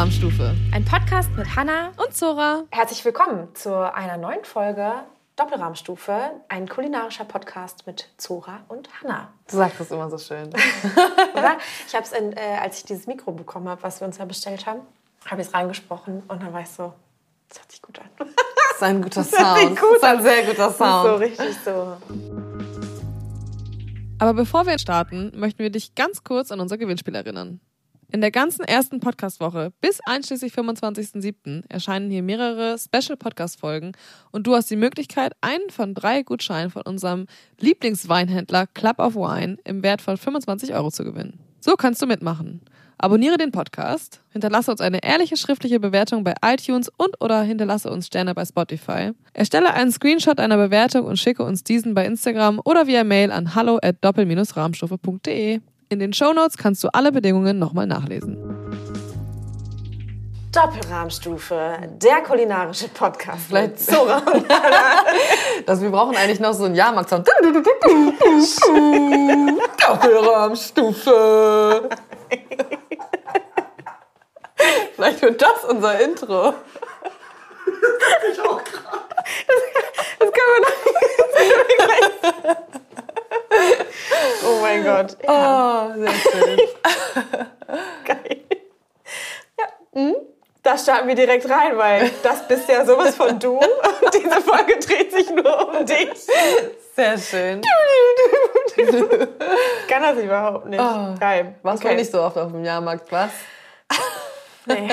Doppelrahmstufe. Ein Podcast mit Hanna und Zora. Herzlich willkommen zu einer neuen Folge Doppelrahmstufe, ein kulinarischer Podcast mit Zora und Hanna. Du sagst das immer so schön. Oder? Ich habe es, äh, als ich dieses Mikro bekommen habe, was wir uns ja bestellt haben, habe ich es reingesprochen und dann war ich so, das hört sich gut an. Das ist ein guter Sound. Das ist ein sehr guter Sound. so richtig so. Aber bevor wir starten, möchten wir dich ganz kurz an unser Gewinnspiel erinnern. In der ganzen ersten Podcastwoche bis einschließlich 25.07. erscheinen hier mehrere Special Podcast-Folgen und du hast die Möglichkeit, einen von drei Gutscheinen von unserem Lieblingsweinhändler Club of Wine im Wert von 25 Euro zu gewinnen. So kannst du mitmachen. Abonniere den Podcast, hinterlasse uns eine ehrliche schriftliche Bewertung bei iTunes und oder hinterlasse uns Sterne bei Spotify. Erstelle einen Screenshot einer Bewertung und schicke uns diesen bei Instagram oder via Mail an hallo at doppel-rahmstufe.de. In den Shownotes kannst du alle Bedingungen nochmal nachlesen. Doppelrahmstufe, der kulinarische Podcast. Vielleicht Zora. das, wir brauchen eigentlich noch so einen Jahrmarkt-Sound. Doppelrahmstufe. Vielleicht wird das unser Intro. Ich auch gerade. Das, können wir noch. oh mein Gott. Ja. Oh, sehr schön. Geil. Ja. Hm? Da starten wir direkt rein, weil das bist ja sowas von du. Und diese Folge dreht sich nur um dich. Sehr schön. Kann das überhaupt nicht. Oh, Geil. Was okay. nicht so oft auf dem Jahrmarkt, was? Nee.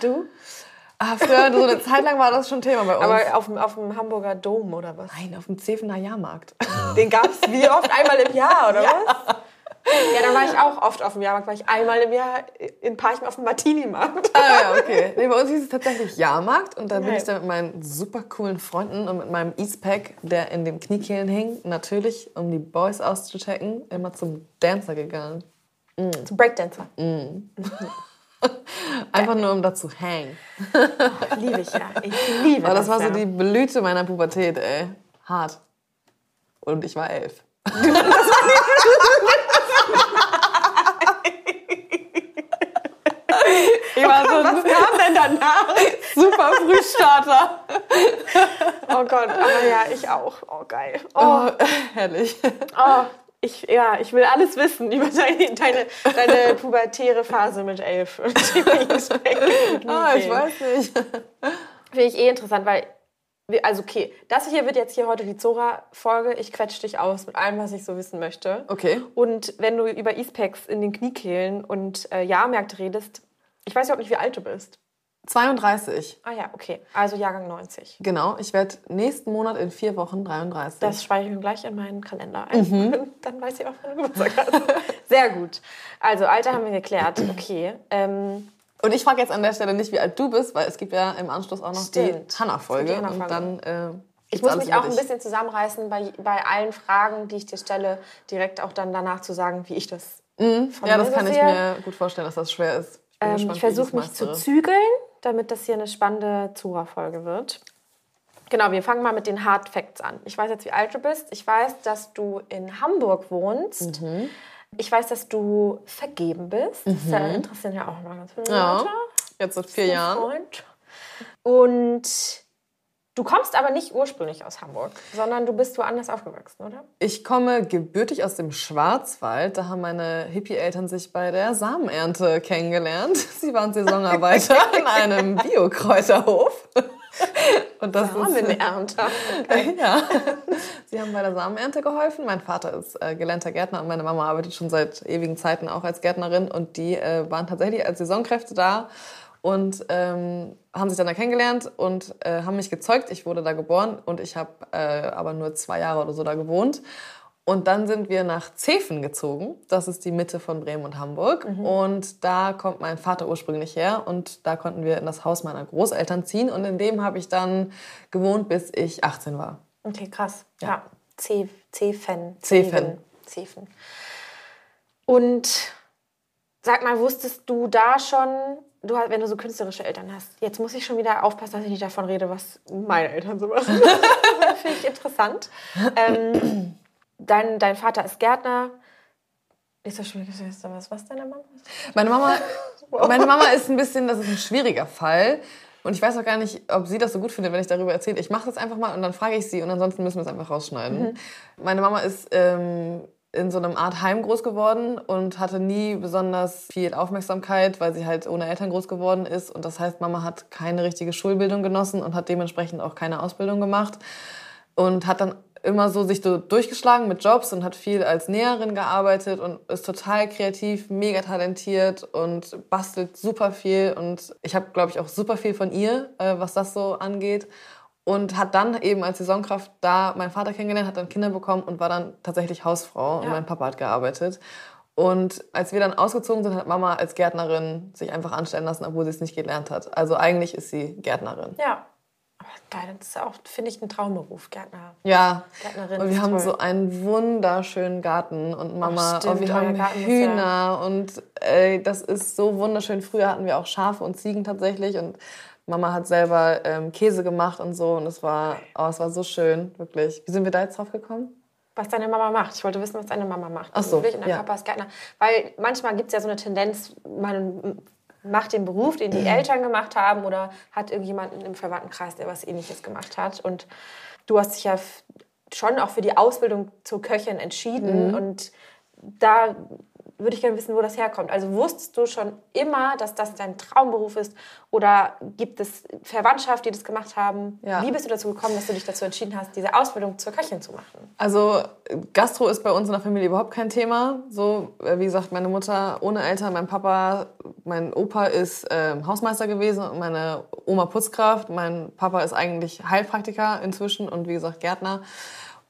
Du? Ah, früher, so eine Zeit lang war das schon Thema bei uns. Aber auf dem, auf dem Hamburger Dom oder was? Nein, auf dem Zefener Jahrmarkt. Den gab es wie oft? Einmal im Jahr, oder ja. was? Ja, dann war ich auch oft auf dem Jahrmarkt, war ich einmal im Jahr in Parchim auf dem Martini-Markt. Ah ja, okay. Nee, bei uns hieß es tatsächlich Jahrmarkt und da bin ich dann mit meinen super coolen Freunden und mit meinem Eastpack, der in den Kniekehlen hing, natürlich, um die Boys auszuchecken, immer zum Dancer gegangen. Mm. Zum Breakdancer. Mm. Einfach nur, um da zu hängen. Oh, liebe ich ja. Ich liebe Aber das. das war ja. so die Blüte meiner Pubertät, ey. Hart. Und ich war elf. ich war so Was kam denn danach? Super Frühstarter. oh Gott, aber ja, ich auch. Oh, geil. Oh, oh herrlich. Oh, ich, ja, ich will alles wissen über deine, deine, deine pubertäre Phase mit elf. ah, ich weiß nicht. Finde ich eh interessant, weil, also okay, das hier wird jetzt hier heute die Zora-Folge. Ich quetsche dich aus mit allem, was ich so wissen möchte. Okay. Und wenn du über Eastpacks in den Kniekehlen und äh, Jahrmärkte redest, ich weiß überhaupt nicht, wie alt du bist. 32. Ah ja, okay. Also Jahrgang 90. Genau, ich werde nächsten Monat in vier Wochen 33. Das speichere ich mir gleich in meinen Kalender ein. Mhm. Dann weiß ich auch, wann du Geburtstag hast. Sehr gut. Also Alter haben wir geklärt. Okay. Ähm, und ich frage jetzt an der Stelle nicht, wie alt du bist, weil es gibt ja im Anschluss auch noch Stimmt. die Hanna-Folge. Hanna und dann äh, ich muss mich auch ein bisschen zusammenreißen, bei, bei allen Fragen, die ich dir stelle, direkt auch dann danach zu sagen, wie ich das mhm. Ja, das kann ich mir gut vorstellen, dass das schwer ist. Ich, ähm, ich versuche mich zu zügeln damit das hier eine spannende Zura-Folge wird. Genau, wir fangen mal mit den Hard Facts an. Ich weiß jetzt, wie alt du bist. Ich weiß, dass du in Hamburg wohnst. Mhm. Ich weiß, dass du vergeben bist. Mhm. Das interessiert ja auch mal ganz viele ja. Leute. Jetzt seit vier Jahren. Freund. Und Du kommst aber nicht ursprünglich aus Hamburg, sondern du bist woanders aufgewachsen, oder? Ich komme gebürtig aus dem Schwarzwald. Da haben meine Hippie-Eltern sich bei der Samenernte kennengelernt. Sie waren Saisonarbeiter in einem Biokräuterhof. Und das Samenernte. Okay. Ja. Sie haben bei der Samenernte geholfen. Mein Vater ist äh, gelernter Gärtner und meine Mama arbeitet schon seit ewigen Zeiten auch als Gärtnerin. Und die äh, waren tatsächlich als Saisonkräfte da und ähm, haben sich dann da kennengelernt und äh, haben mich gezeugt. Ich wurde da geboren und ich habe äh, aber nur zwei Jahre oder so da gewohnt. Und dann sind wir nach Zefen gezogen. Das ist die Mitte von Bremen und Hamburg. Mhm. Und da kommt mein Vater ursprünglich her. Und da konnten wir in das Haus meiner Großeltern ziehen. Und in dem habe ich dann gewohnt, bis ich 18 war. Okay, krass. Ja. ja. Zefen. Zefen. Zefen. Und sag mal, wusstest du da schon, du, wenn du so künstlerische Eltern hast, jetzt muss ich schon wieder aufpassen, dass ich nicht davon rede, was meine Eltern so machen. finde ich interessant. Ähm, dein, dein Vater ist Gärtner. Ist das schon was, was deine Mama Meine Mama, meine Mama ist ein bisschen, das ist ein schwieriger Fall. Und ich weiß auch gar nicht, ob sie das so gut findet, wenn ich darüber erzähle. Ich mache das einfach mal und dann frage ich sie und ansonsten müssen wir es einfach rausschneiden. Mhm. Meine Mama ist ähm, in so einem Art Heim groß geworden und hatte nie besonders viel Aufmerksamkeit, weil sie halt ohne Eltern groß geworden ist. Und das heißt, Mama hat keine richtige Schulbildung genossen und hat dementsprechend auch keine Ausbildung gemacht. Und hat dann immer so sich so durchgeschlagen mit Jobs und hat viel als Näherin gearbeitet und ist total kreativ, mega talentiert und bastelt super viel. Und ich habe, glaube ich, auch super viel von ihr, äh, was das so angeht. Und hat dann eben als Saisonkraft da meinen Vater kennengelernt, hat dann Kinder bekommen und war dann tatsächlich Hausfrau. Ja. Und mein Papa hat gearbeitet. Und als wir dann ausgezogen sind, hat Mama als Gärtnerin sich einfach anstellen lassen, obwohl sie es nicht gelernt hat. Also eigentlich ist sie Gärtnerin. Ja, geil. Das ist auch, finde ich, ein Traumberuf, Gärtner. Ja. Gärtnerin. Und wir haben toll. so einen wunderschönen Garten und Mama, oh, oh wir haben Hühner ja und ey, das ist so wunderschön. Früher hatten wir auch Schafe und Ziegen tatsächlich und Mama hat selber ähm, Käse gemacht und so und es war, oh, es war so schön, wirklich. Wie sind wir da jetzt drauf gekommen? was deine Mama macht. Ich wollte wissen, was deine Mama macht. Ach so, und dein ja. Papa ist Gärtner. Weil manchmal gibt es ja so eine Tendenz, man macht den Beruf, den die. Eltern gemacht haben oder hat irgendjemanden im Verwandtenkreis, der was ähnliches gemacht hat. Und du hast dich ja schon auch für die Ausbildung zur Köchin entschieden. Mhm. Und da würde ich gerne wissen, wo das herkommt. Also wusstest du schon immer, dass das dein Traumberuf ist? Oder gibt es Verwandtschaft, die das gemacht haben? Ja. Wie bist du dazu gekommen, dass du dich dazu entschieden hast, diese Ausbildung zur Köchin zu machen? Also Gastro ist bei uns in der Familie überhaupt kein Thema. So, äh, wie gesagt, meine Mutter ohne Eltern, mein Papa, mein Opa ist äh, Hausmeister gewesen und meine Oma Putzkraft. Mein Papa ist eigentlich Heilpraktiker inzwischen und wie gesagt Gärtner.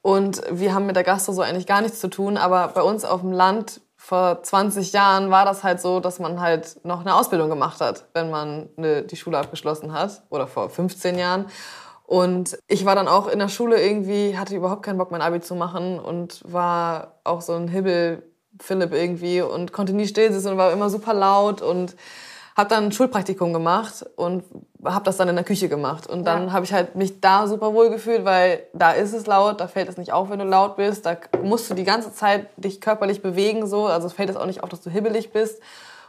Und wir haben mit der Gastro so eigentlich gar nichts zu tun. Aber bei uns auf dem Land vor 20 Jahren war das halt so, dass man halt noch eine Ausbildung gemacht hat, wenn man eine, die Schule abgeschlossen hat. Oder vor 15 Jahren. Und ich war dann auch in der Schule irgendwie, hatte überhaupt keinen Bock, mein Abi zu machen und war auch so ein Hibbel Philipp irgendwie und konnte nie still sitzen und war immer super laut und habe dann ein Schulpraktikum gemacht und habe das dann in der Küche gemacht. Und dann ja. habe ich halt mich da super wohl gefühlt, weil da ist es laut, da fällt es nicht auf, wenn du laut bist. Da musst du die ganze Zeit dich körperlich bewegen, so. Also es fällt es auch nicht auf, dass du hibbelig bist.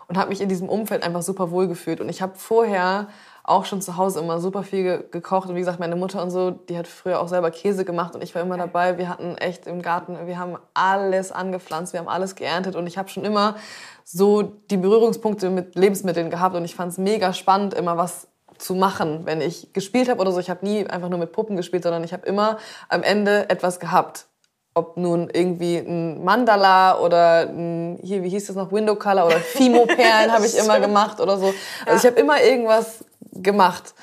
Und habe mich in diesem Umfeld einfach super wohl gefühlt. Und ich habe vorher auch schon zu Hause immer super viel ge gekocht. Und wie gesagt, meine Mutter und so, die hat früher auch selber Käse gemacht und ich war immer dabei. Wir hatten echt im Garten, wir haben alles angepflanzt, wir haben alles geerntet und ich habe schon immer so die Berührungspunkte mit Lebensmitteln gehabt und ich fand es mega spannend, immer was zu machen, wenn ich gespielt habe oder so. Ich habe nie einfach nur mit Puppen gespielt, sondern ich habe immer am Ende etwas gehabt. Ob nun irgendwie ein Mandala oder ein, hier, wie hieß das noch, Window Color oder Fimo-Perlen habe ich immer gemacht oder so. Also ja. ich habe immer irgendwas gemacht.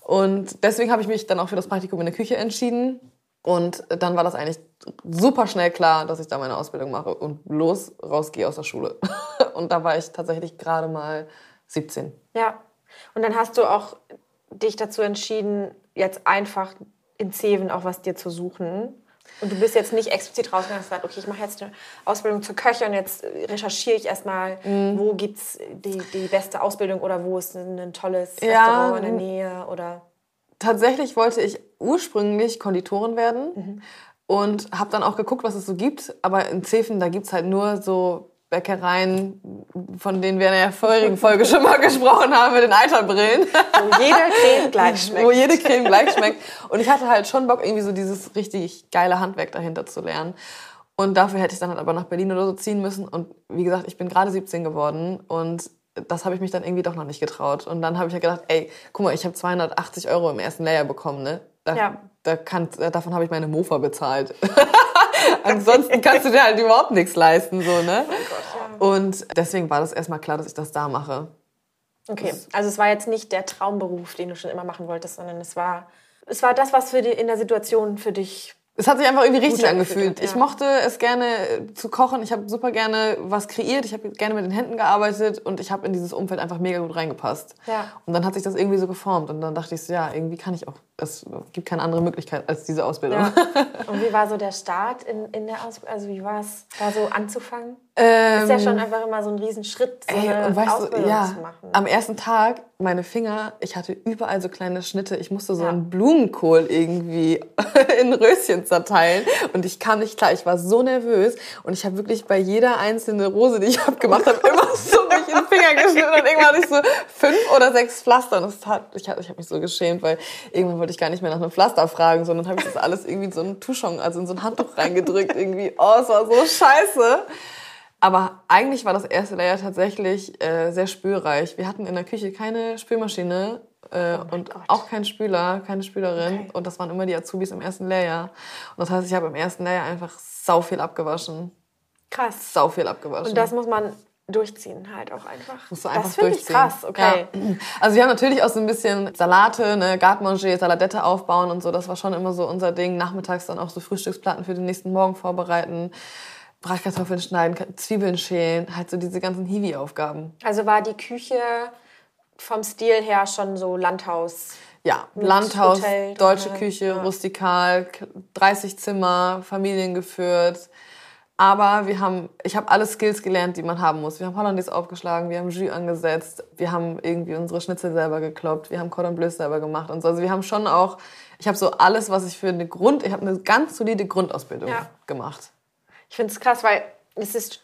Und deswegen habe ich mich dann auch für das Praktikum in der Küche entschieden. Und dann war das eigentlich super schnell klar, dass ich da meine Ausbildung mache und los rausgehe aus der Schule. Und da war ich tatsächlich gerade mal 17. Ja. Und dann hast du auch dich dazu entschieden, jetzt einfach in Zeven auch was dir zu suchen. Und du bist jetzt nicht explizit rausgegangen und gesagt, okay, ich mache jetzt eine Ausbildung zur Köchin und jetzt recherchiere ich erstmal, mhm. wo gibt es die, die beste Ausbildung oder wo ist ein tolles ja, Restaurant in der Nähe oder tatsächlich wollte ich ursprünglich Konditorin werden mhm. und habe dann auch geguckt, was es so gibt. Aber in Zefen, da gibt es halt nur so Bäckereien, von denen wir in der vorherigen Folge schon mal gesprochen haben, mit den Eiterbrillen. Wo jede Creme gleich schmeckt. Wo jede Creme gleich schmeckt. Und ich hatte halt schon Bock, irgendwie so dieses richtig geile Handwerk dahinter zu lernen. Und dafür hätte ich dann halt aber nach Berlin oder so ziehen müssen. Und wie gesagt, ich bin gerade 17 geworden und das habe ich mich dann irgendwie doch noch nicht getraut. Und dann habe ich ja gedacht, ey, guck mal, ich habe 280 Euro im ersten Layer bekommen, ne? Da, ja. da kann, davon habe ich meine Mofa bezahlt. Ansonsten kannst du dir halt überhaupt nichts leisten, so, ne? Oh Gott, ja. Und deswegen war das erstmal klar, dass ich das da mache. Okay, also es war jetzt nicht der Traumberuf, den du schon immer machen wolltest, sondern es war, es war das, was für die, in der Situation für dich es hat sich einfach irgendwie richtig angefühlt. Ja. Ich mochte es gerne äh, zu kochen. Ich habe super gerne was kreiert. Ich habe gerne mit den Händen gearbeitet und ich habe in dieses Umfeld einfach mega gut reingepasst. Ja. Und dann hat sich das irgendwie so geformt und dann dachte ich so, ja, irgendwie kann ich auch. Es gibt keine andere Möglichkeit als diese Ausbildung. Ja. Und wie war so der Start in, in der Ausbildung? Also wie war es, da so anzufangen? Ähm, ist ja schon einfach immer so ein Riesenschritt, so ey, eine weißt Ausbildung du, ja, zu machen. Am ersten Tag, meine Finger, ich hatte überall so kleine Schnitte. Ich musste so ja. einen Blumenkohl irgendwie in Röschen zerteilen. Und ich kam nicht klar. Ich war so nervös. Und ich habe wirklich bei jeder einzelnen Rose, die ich abgemacht habe, immer so mich in den Finger geschnitten. Und irgendwann hatte ich so fünf oder sechs Pflaster. Und das hat, ich, ich habe mich so geschämt, weil irgendwann wollte ich gar nicht mehr nach einem Pflaster fragen, sondern habe ich das alles irgendwie in so ein Tuschon, also in so ein Handtuch reingedrückt. Irgendwie, oh, es war so scheiße. Aber eigentlich war das erste Layer tatsächlich äh, sehr spülreich. Wir hatten in der Küche keine Spülmaschine äh, oh und Gott. auch keinen Spüler, keine Spülerin. Okay. Und das waren immer die Azubis im ersten Layer. Und das heißt, ich habe im ersten Layer einfach sau viel abgewaschen. Krass. Sau viel abgewaschen. Und das muss man durchziehen halt auch einfach. Musst du einfach das finde ich krass, okay. Ja. Also wir haben natürlich auch so ein bisschen Salate, ne, Garde-Manger, Saladette aufbauen und so. Das war schon immer so unser Ding. Nachmittags dann auch so Frühstücksplatten für den nächsten Morgen vorbereiten. Bratkartoffeln schneiden, Zwiebeln schälen, halt so diese ganzen Hiwi-Aufgaben. Also war die Küche vom Stil her schon so Landhaus? Ja, Landhaus, Hotel, deutsche Küche, ja. rustikal, 30 Zimmer, familiengeführt. Aber wir haben, ich habe alle Skills gelernt, die man haben muss. Wir haben Hollandaise aufgeschlagen, wir haben Jus angesetzt, wir haben irgendwie unsere Schnitzel selber gekloppt, wir haben Cordon Bleu selber gemacht und so. Also wir haben schon auch, ich habe so alles, was ich für eine Grund, ich habe eine ganz solide Grundausbildung ja. gemacht. Ich finde es krass, weil es ist,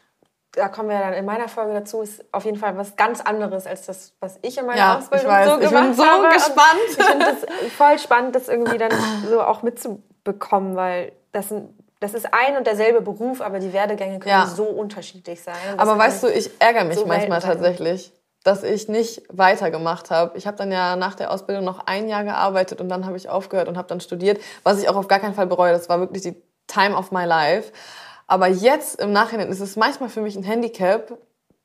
da kommen wir dann in meiner Folge dazu, ist auf jeden Fall was ganz anderes als das, was ich in meiner ja, Ausbildung ich weiß. so gemacht habe. Ich bin so habe. gespannt. Und ich finde es voll spannend, das irgendwie dann so auch mitzubekommen, weil das sind das ist ein und derselbe Beruf, aber die Werdegänge können ja. so unterschiedlich sein. Aber weißt du, ich ärgere mich so manchmal tatsächlich, dass ich nicht weitergemacht habe. Ich habe dann ja nach der Ausbildung noch ein Jahr gearbeitet und dann habe ich aufgehört und habe dann studiert, was ich auch auf gar keinen Fall bereue. Das war wirklich die Time of my life. Aber jetzt im Nachhinein ist es manchmal für mich ein Handicap,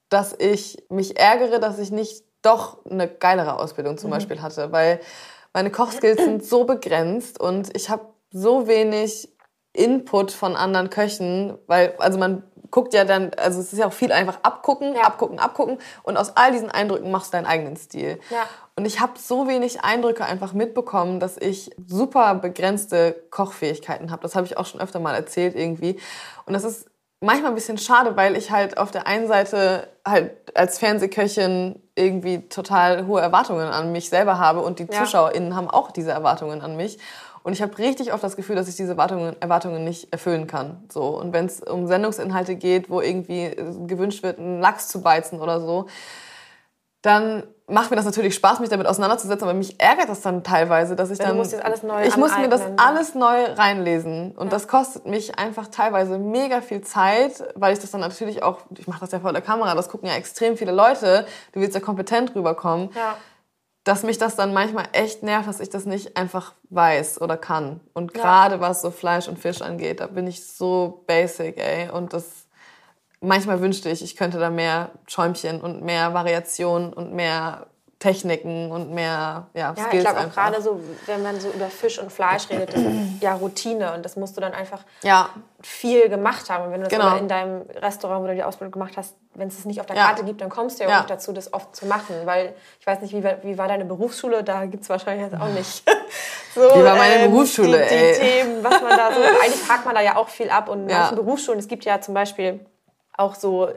dass ich mich ärgere, dass ich nicht doch eine geilere Ausbildung zum mhm. Beispiel hatte, weil meine Kochskills sind so begrenzt und ich habe so wenig Input von anderen Köchen, weil also man guckt ja dann, also es ist ja auch viel einfach abgucken, ja. abgucken, abgucken und aus all diesen Eindrücken machst du deinen eigenen Stil. Ja. Und ich habe so wenig Eindrücke einfach mitbekommen, dass ich super begrenzte Kochfähigkeiten habe. Das habe ich auch schon öfter mal erzählt irgendwie. Und das ist manchmal ein bisschen schade, weil ich halt auf der einen Seite halt als Fernsehköchin irgendwie total hohe Erwartungen an mich selber habe und die ja. ZuschauerInnen haben auch diese Erwartungen an mich. Und ich habe richtig oft das Gefühl, dass ich diese Erwartungen, Erwartungen nicht erfüllen kann. So. Und wenn es um Sendungsinhalte geht, wo irgendwie äh, gewünscht wird, einen Lachs zu beizen oder so, dann macht mir das natürlich Spaß, mich damit auseinanderzusetzen, aber mich ärgert das dann teilweise, dass ich dann... Du musst jetzt alles neu Ich muss mir das alles neu reinlesen. Und ja. das kostet mich einfach teilweise mega viel Zeit, weil ich das dann natürlich auch... Ich mache das ja vor der Kamera, das gucken ja extrem viele Leute. Du willst ja kompetent rüberkommen. Ja dass mich das dann manchmal echt nervt, dass ich das nicht einfach weiß oder kann. Und gerade ja. was so Fleisch und Fisch angeht, da bin ich so basic, ey. Und das manchmal wünschte ich, ich könnte da mehr Schäumchen und mehr Variation und mehr Techniken und mehr ja, ja Skills ich glaube auch gerade so, wenn man so über Fisch und Fleisch redet, das ist ja Routine und das musst du dann einfach ja. viel gemacht haben. Und wenn du das genau. in deinem Restaurant, wo du die Ausbildung gemacht hast, wenn es es nicht auf der ja. Karte gibt, dann kommst du ja auch nicht dazu, das oft zu machen. Weil ich weiß nicht, wie, wie war deine Berufsschule? Da gibt es wahrscheinlich jetzt auch nicht. so, wie war meine ähm, Berufsschule, die, die ey? Themen, was man da so. Eigentlich fragt man da ja auch viel ab und in manchen Berufsschulen, es gibt ja zum Beispiel auch so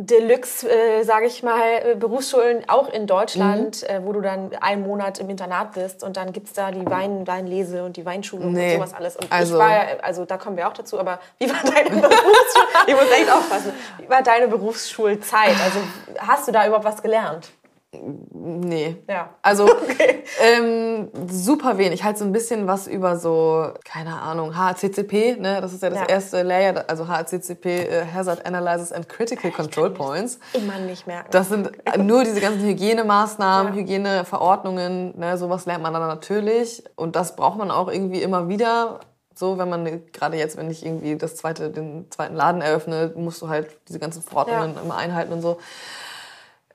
Deluxe, äh, sage ich mal, äh, Berufsschulen auch in Deutschland, mhm. äh, wo du dann einen Monat im Internat bist und dann gibt es da die Wein, Weinlese und die Weinschulung nee. und sowas alles. Und also, ich war ja, also da kommen wir auch dazu, aber wie war deine Berufsschule? ich muss echt aufpassen. Wie war deine Berufsschulzeit? Also hast du da überhaupt was gelernt? Nee. Ja. Also okay. ähm, super wenig. Halt so ein bisschen was über so, keine Ahnung, HACCP, ne? Das ist ja das ja. erste Layer, also HACCP, äh, Hazard Analysis and Critical Control Points. Immer nicht merken. Das sind nur diese ganzen Hygienemaßnahmen, ja. Hygieneverordnungen, ne? Sowas lernt man dann natürlich. Und das braucht man auch irgendwie immer wieder. So, wenn man gerade jetzt, wenn ich irgendwie das zweite, den zweiten Laden eröffne, musst du halt diese ganzen Verordnungen ja. immer einhalten und so.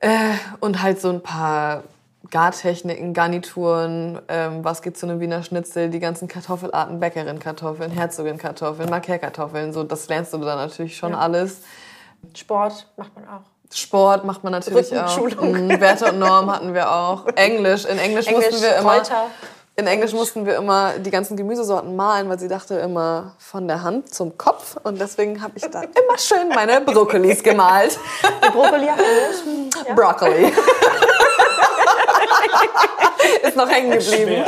Äh, und halt so ein paar Gartechniken, Garnituren, ähm, was geht zu einem Wiener Schnitzel, die ganzen Kartoffelarten, Bäckerin-Kartoffeln, Herzogin-Kartoffeln, Marquer-Kartoffeln, so das lernst du dann natürlich schon ja. alles. Sport macht man auch. Sport macht man natürlich auch. Mhm, Werte und Norm hatten wir auch. Englisch, in Englisch, Englisch mussten wir immer. Kräuter. In Englisch mussten wir immer die ganzen Gemüsesorten malen, weil sie dachte immer von der Hand zum Kopf. Und deswegen habe ich da immer schön meine Brokkolis gemalt. Brokkoli auf Englisch? Ja. Broccoli. ist noch hängen geblieben.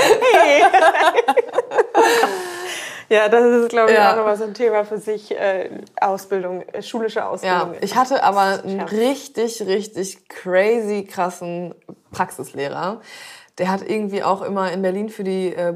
Ja, das ist, glaube ich, Ja. auch nochmal so ein Thema für sich. Äh, Ausbildung, äh, schulische Ja, Ausbildung. ich hatte aber einen Ja. richtig, richtig crazy krassen Praxislehrer. Der hat irgendwie auch immer in Berlin für die äh,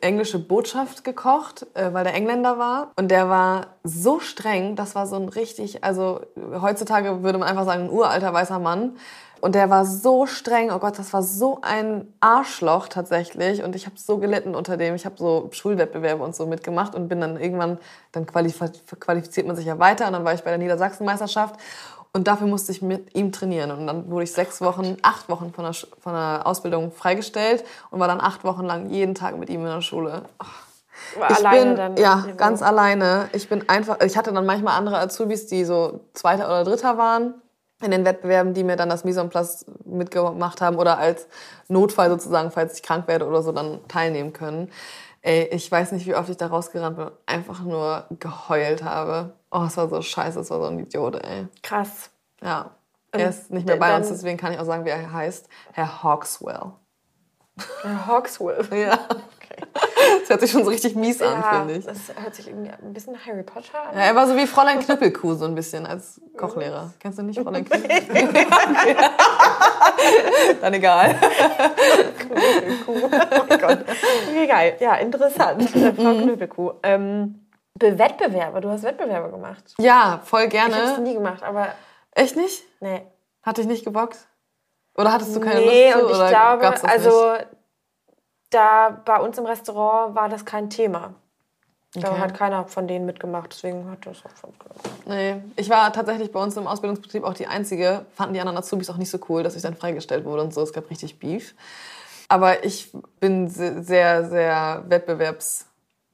englische Botschaft gekocht, äh, weil der Engländer war. Und der war so streng, das war so ein richtig, also heutzutage würde man einfach sagen, ein uralter weißer Mann. Und der war so streng, oh Gott, das war so ein Arschloch tatsächlich. Und ich habe so gelitten unter dem. Ich habe so Schulwettbewerbe und so mitgemacht und bin dann irgendwann, dann qualif qualifiziert man sich ja weiter. Und dann war ich bei der Niedersachsenmeisterschaft. Und dafür musste ich mit ihm trainieren. Und dann wurde ich sechs Wochen, acht Wochen von der, von der Ausbildung freigestellt und war dann acht Wochen lang jeden Tag mit ihm in der Schule. War Ich alleine bin, dann ja, ganz alleine. Ich bin einfach, ich hatte dann manchmal andere Azubis, die so Zweiter oder Dritter waren in den Wettbewerben, die mir dann das Mise en place mitgemacht haben oder als Notfall sozusagen, falls ich krank werde oder so, dann teilnehmen können. Ey, ich weiß nicht, wie oft ich da rausgerannt bin und einfach nur geheult habe. Oh, es war so scheiße, es war so ein Idiot, ey. Krass. Ja. Er ist nicht mehr bei uns, deswegen kann ich auch sagen, wie er heißt. Herr Hawkswell. Herr Hawkswolf. Ja. Das hört sich schon so richtig mies an, Ja, finde ich. das hört sich irgendwie ein bisschen Harry Potter an. Ja, er war so wie Fräulein Knüppelkuh so ein bisschen als Kochlehrer. Kennst du nicht Fräulein Knüppelkuh? Dann egal. Knüppelkuh. Oh mein Gott. Okay, geil. Ja, interessant. Frau Mhm. Knüppelkuh. Ähm, Wettbewerbe. Du hast Wettbewerbe gemacht. Ja, voll Ich habe es gerne. nie gemacht, aber Echt nicht? nee. Hat dich nicht gebockt? Oder hattest du keine nee, Lust zu? und ich oder glaube, gab's das also nicht? da bei uns im Restaurant war das kein Thema. Da Okay. hat keiner von denen mitgemacht, deswegen hat das auch schon Nee, ich war tatsächlich bei uns im Ausbildungsbetrieb auch die Einzige. Fanden die anderen Azubis auch nicht so cool, dass ich dann freigestellt wurde und so. Es gab richtig Beef. Aber ich bin se- sehr, sehr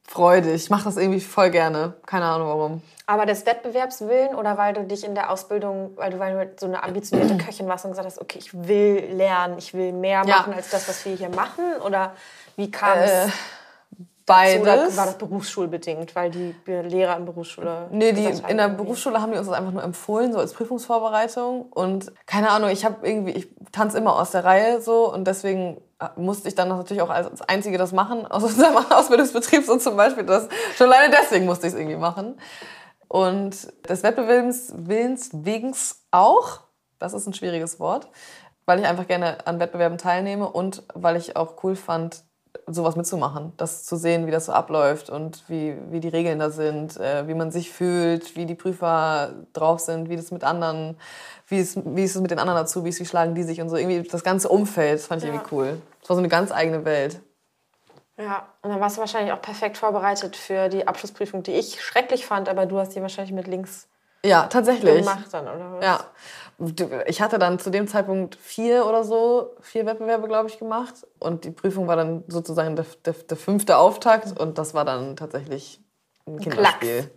wettbewerbsfreudig. Ich mache das irgendwie voll gerne. Keine Ahnung warum. Aber des Wettbewerbswillen oder weil du dich in der Ausbildung, weil du, weil du so eine ambitionierte Köchin warst und gesagt hast, okay, ich will lernen, ich will mehr Ja. machen als das, was wir hier machen? Oder wie kam es Äh, dazu? Beides. Oder war das berufsschulbedingt, weil die Lehrer in Berufsschule. Nee, die, in der? Berufsschule haben die uns das einfach nur empfohlen, so als Prüfungsvorbereitung. Und keine Ahnung, ich habe irgendwie, ich tanze immer aus der Reihe so und deswegen äh, musste ich dann natürlich auch als Einzige das machen aus unserem Ausbildungsbetrieb so zum Beispiel. Das, schon alleine deswegen musste ich es irgendwie machen. Und des Wettbewerbs Willens wegen auch, das ist ein schwieriges Wort, weil ich einfach gerne an Wettbewerben teilnehme und weil ich auch cool fand, sowas mitzumachen, das zu sehen, wie das so abläuft und wie, wie die Regeln da sind, äh, wie man sich fühlt, wie die Prüfer drauf sind, wie das mit anderen, wie es, wie ist es mit den anderen Azubis, wie schlagen die sich und so. Irgendwie das ganze Umfeld, das fand ich Ja. irgendwie cool. Es war so eine ganz eigene Welt. Ja, und dann warst du wahrscheinlich auch perfekt vorbereitet für die Abschlussprüfung, die ich schrecklich fand, aber du hast die wahrscheinlich mit links Ja, tatsächlich. gemacht dann, oder was? Ja. Ich hatte dann zu dem Zeitpunkt vier oder so, vier Wettbewerbe, glaube ich, gemacht. Und die Prüfung war dann sozusagen der, der, der fünfte Auftakt. Und das war dann tatsächlich ein Kinderspiel. Klacks.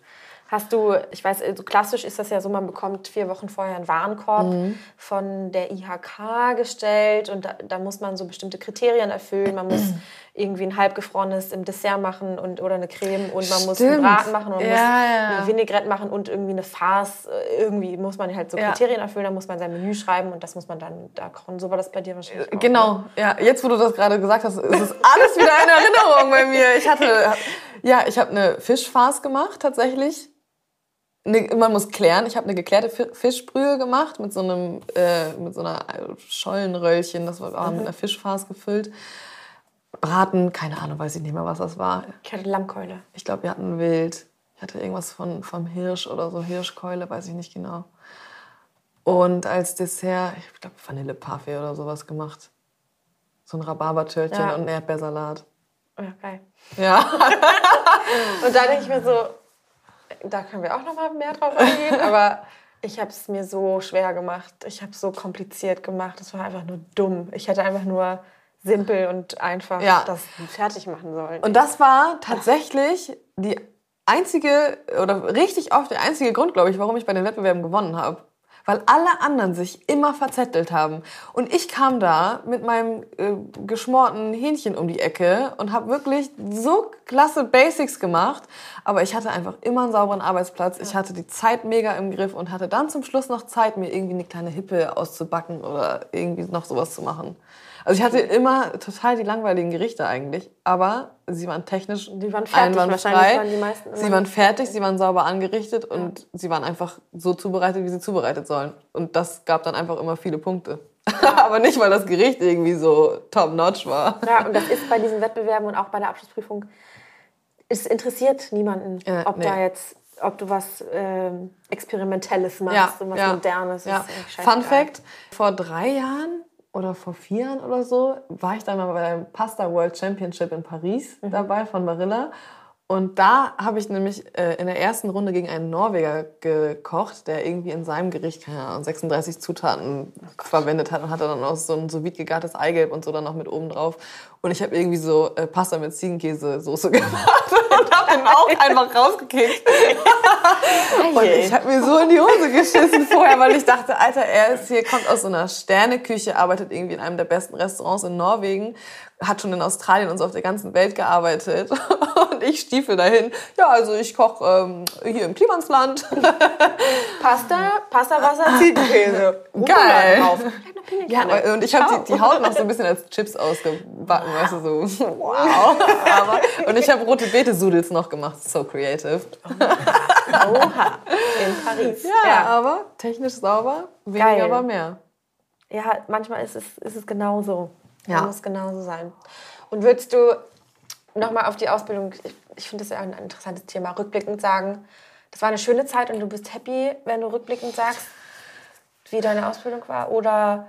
Hast du, ich weiß, so klassisch ist das ja so, man bekommt vier Wochen vorher einen Warenkorb Mhm. von der IHK gestellt und da, da muss man so bestimmte Kriterien erfüllen. Man muss irgendwie ein halbgefrorenes im Dessert machen und, oder eine Creme und man muss einen Stimmt. Braten machen und man Ja, muss eine Vinaigrette machen und irgendwie eine Farce. Äh, Irgendwie muss man halt so. Kriterien erfüllen, da muss man sein Menü schreiben und das muss man dann da kochen. So war das bei dir wahrscheinlich auch. ne? Genau, ja. Jetzt, wo du das gerade gesagt hast, ist es alles wieder in Erinnerung bei mir. Ich hatte, ja, ich habe eine Fischfarce gemacht tatsächlich. Ne, man muss klären. Ich habe eine geklärte Fi- Fischbrühe gemacht mit so einem, äh, mit so einer Schollenröllchen. Das war mit einer Fischfarce gefüllt. Braten, keine Ahnung, weiß ich nicht mehr, was das war. Ich hatte Lammkeule. Ich glaube, wir hatten Wild. Ich hatte irgendwas von, vom Hirsch oder so, Hirschkeule, weiß ich nicht genau. Und als Dessert, ich glaube, Vanilleparfait oder sowas gemacht. So ein Rhabarbertörtchen Ja. und ein Erdbeersalat. Ja, geil. Ja. Und da denke ich mir so, da können wir auch noch mal mehr drauf eingehen, aber ich habe es mir so schwer gemacht. Ich habe es so kompliziert gemacht. Es war einfach nur dumm. Ich hätte einfach nur simpel und einfach Ja. das fertig machen sollen. Und das war tatsächlich die einzige oder richtig oft der einzige Grund, glaube ich, warum ich bei den Wettbewerben gewonnen habe. weil alle anderen sich immer verzettelt haben. Und ich kam da mit meinem äh, geschmorten Hähnchen um die Ecke und habe wirklich so klasse Basics gemacht. Aber ich hatte einfach immer einen sauberen Arbeitsplatz. Ich hatte die Zeit mega im Griff und hatte dann zum Schluss noch Zeit, mir irgendwie eine kleine Hippe auszubacken oder irgendwie noch sowas zu machen. Also ich hatte immer total die langweiligen Gerichte eigentlich, aber sie waren technisch die waren fertig, einwandfrei. Waren die meisten sie waren fertig, sie waren sauber angerichtet ja. und sie waren einfach so zubereitet, wie sie zubereitet sollen. Und das gab dann einfach immer viele Punkte. Ja. aber nicht, weil das Gericht irgendwie so top-notch war. Ja, und das ist bei diesen Wettbewerben und auch bei der Abschlussprüfung, es interessiert niemanden, ja, ob nee. da jetzt ob du was ähm, Experimentelles machst ja, und was ja, Modernes. Ja. Fun Fact: Vor drei Jahren oder vor vier Jahren oder so war ich dann mal bei der Pasta World Championship in Paris mhm. dabei von Barilla. Und da habe ich nämlich äh, in der ersten Runde gegen einen Norweger gekocht, der irgendwie in seinem Gericht, keine Ahnung, 36 Zutaten oh verwendet hat und hatte dann auch so ein so gegartes Eigelb und so dann noch mit oben drauf. Und ich habe irgendwie so äh, Pasta mit Ziegenkäse-Soße gemacht und habe den auch einfach rausgekickt. und ich habe mir so in die Hose geschissen vorher, weil ich dachte, Alter, er ist hier, kommt aus so einer Sterneküche, arbeitet irgendwie in einem der besten Restaurants in Norwegen, hat schon in Australien und so auf der ganzen Welt gearbeitet. Und ich stiefel dahin. Ja, also ich koche ähm, hier im Klimansland. Pasta, Pasta, Wasser, Ziegenkäse. Geil. Ja, und ich habe die, die Haut noch so ein bisschen als Chips ausgebacken, wow. weißt du, so. Wow. Aber, und ich habe rote Beete-Sudels noch gemacht. So creative. Oha. In Paris. Ja, ja, aber technisch sauber, weniger Geil. aber mehr. Ja, manchmal ist es, ist es genauso. Ja. Muss genauso sein. Und würdest du nochmal auf die Ausbildung, ich, ich finde das ja ein interessantes Thema, rückblickend sagen, das war eine schöne Zeit und du bist happy, wenn du rückblickend sagst, wie deine Ausbildung war? Oder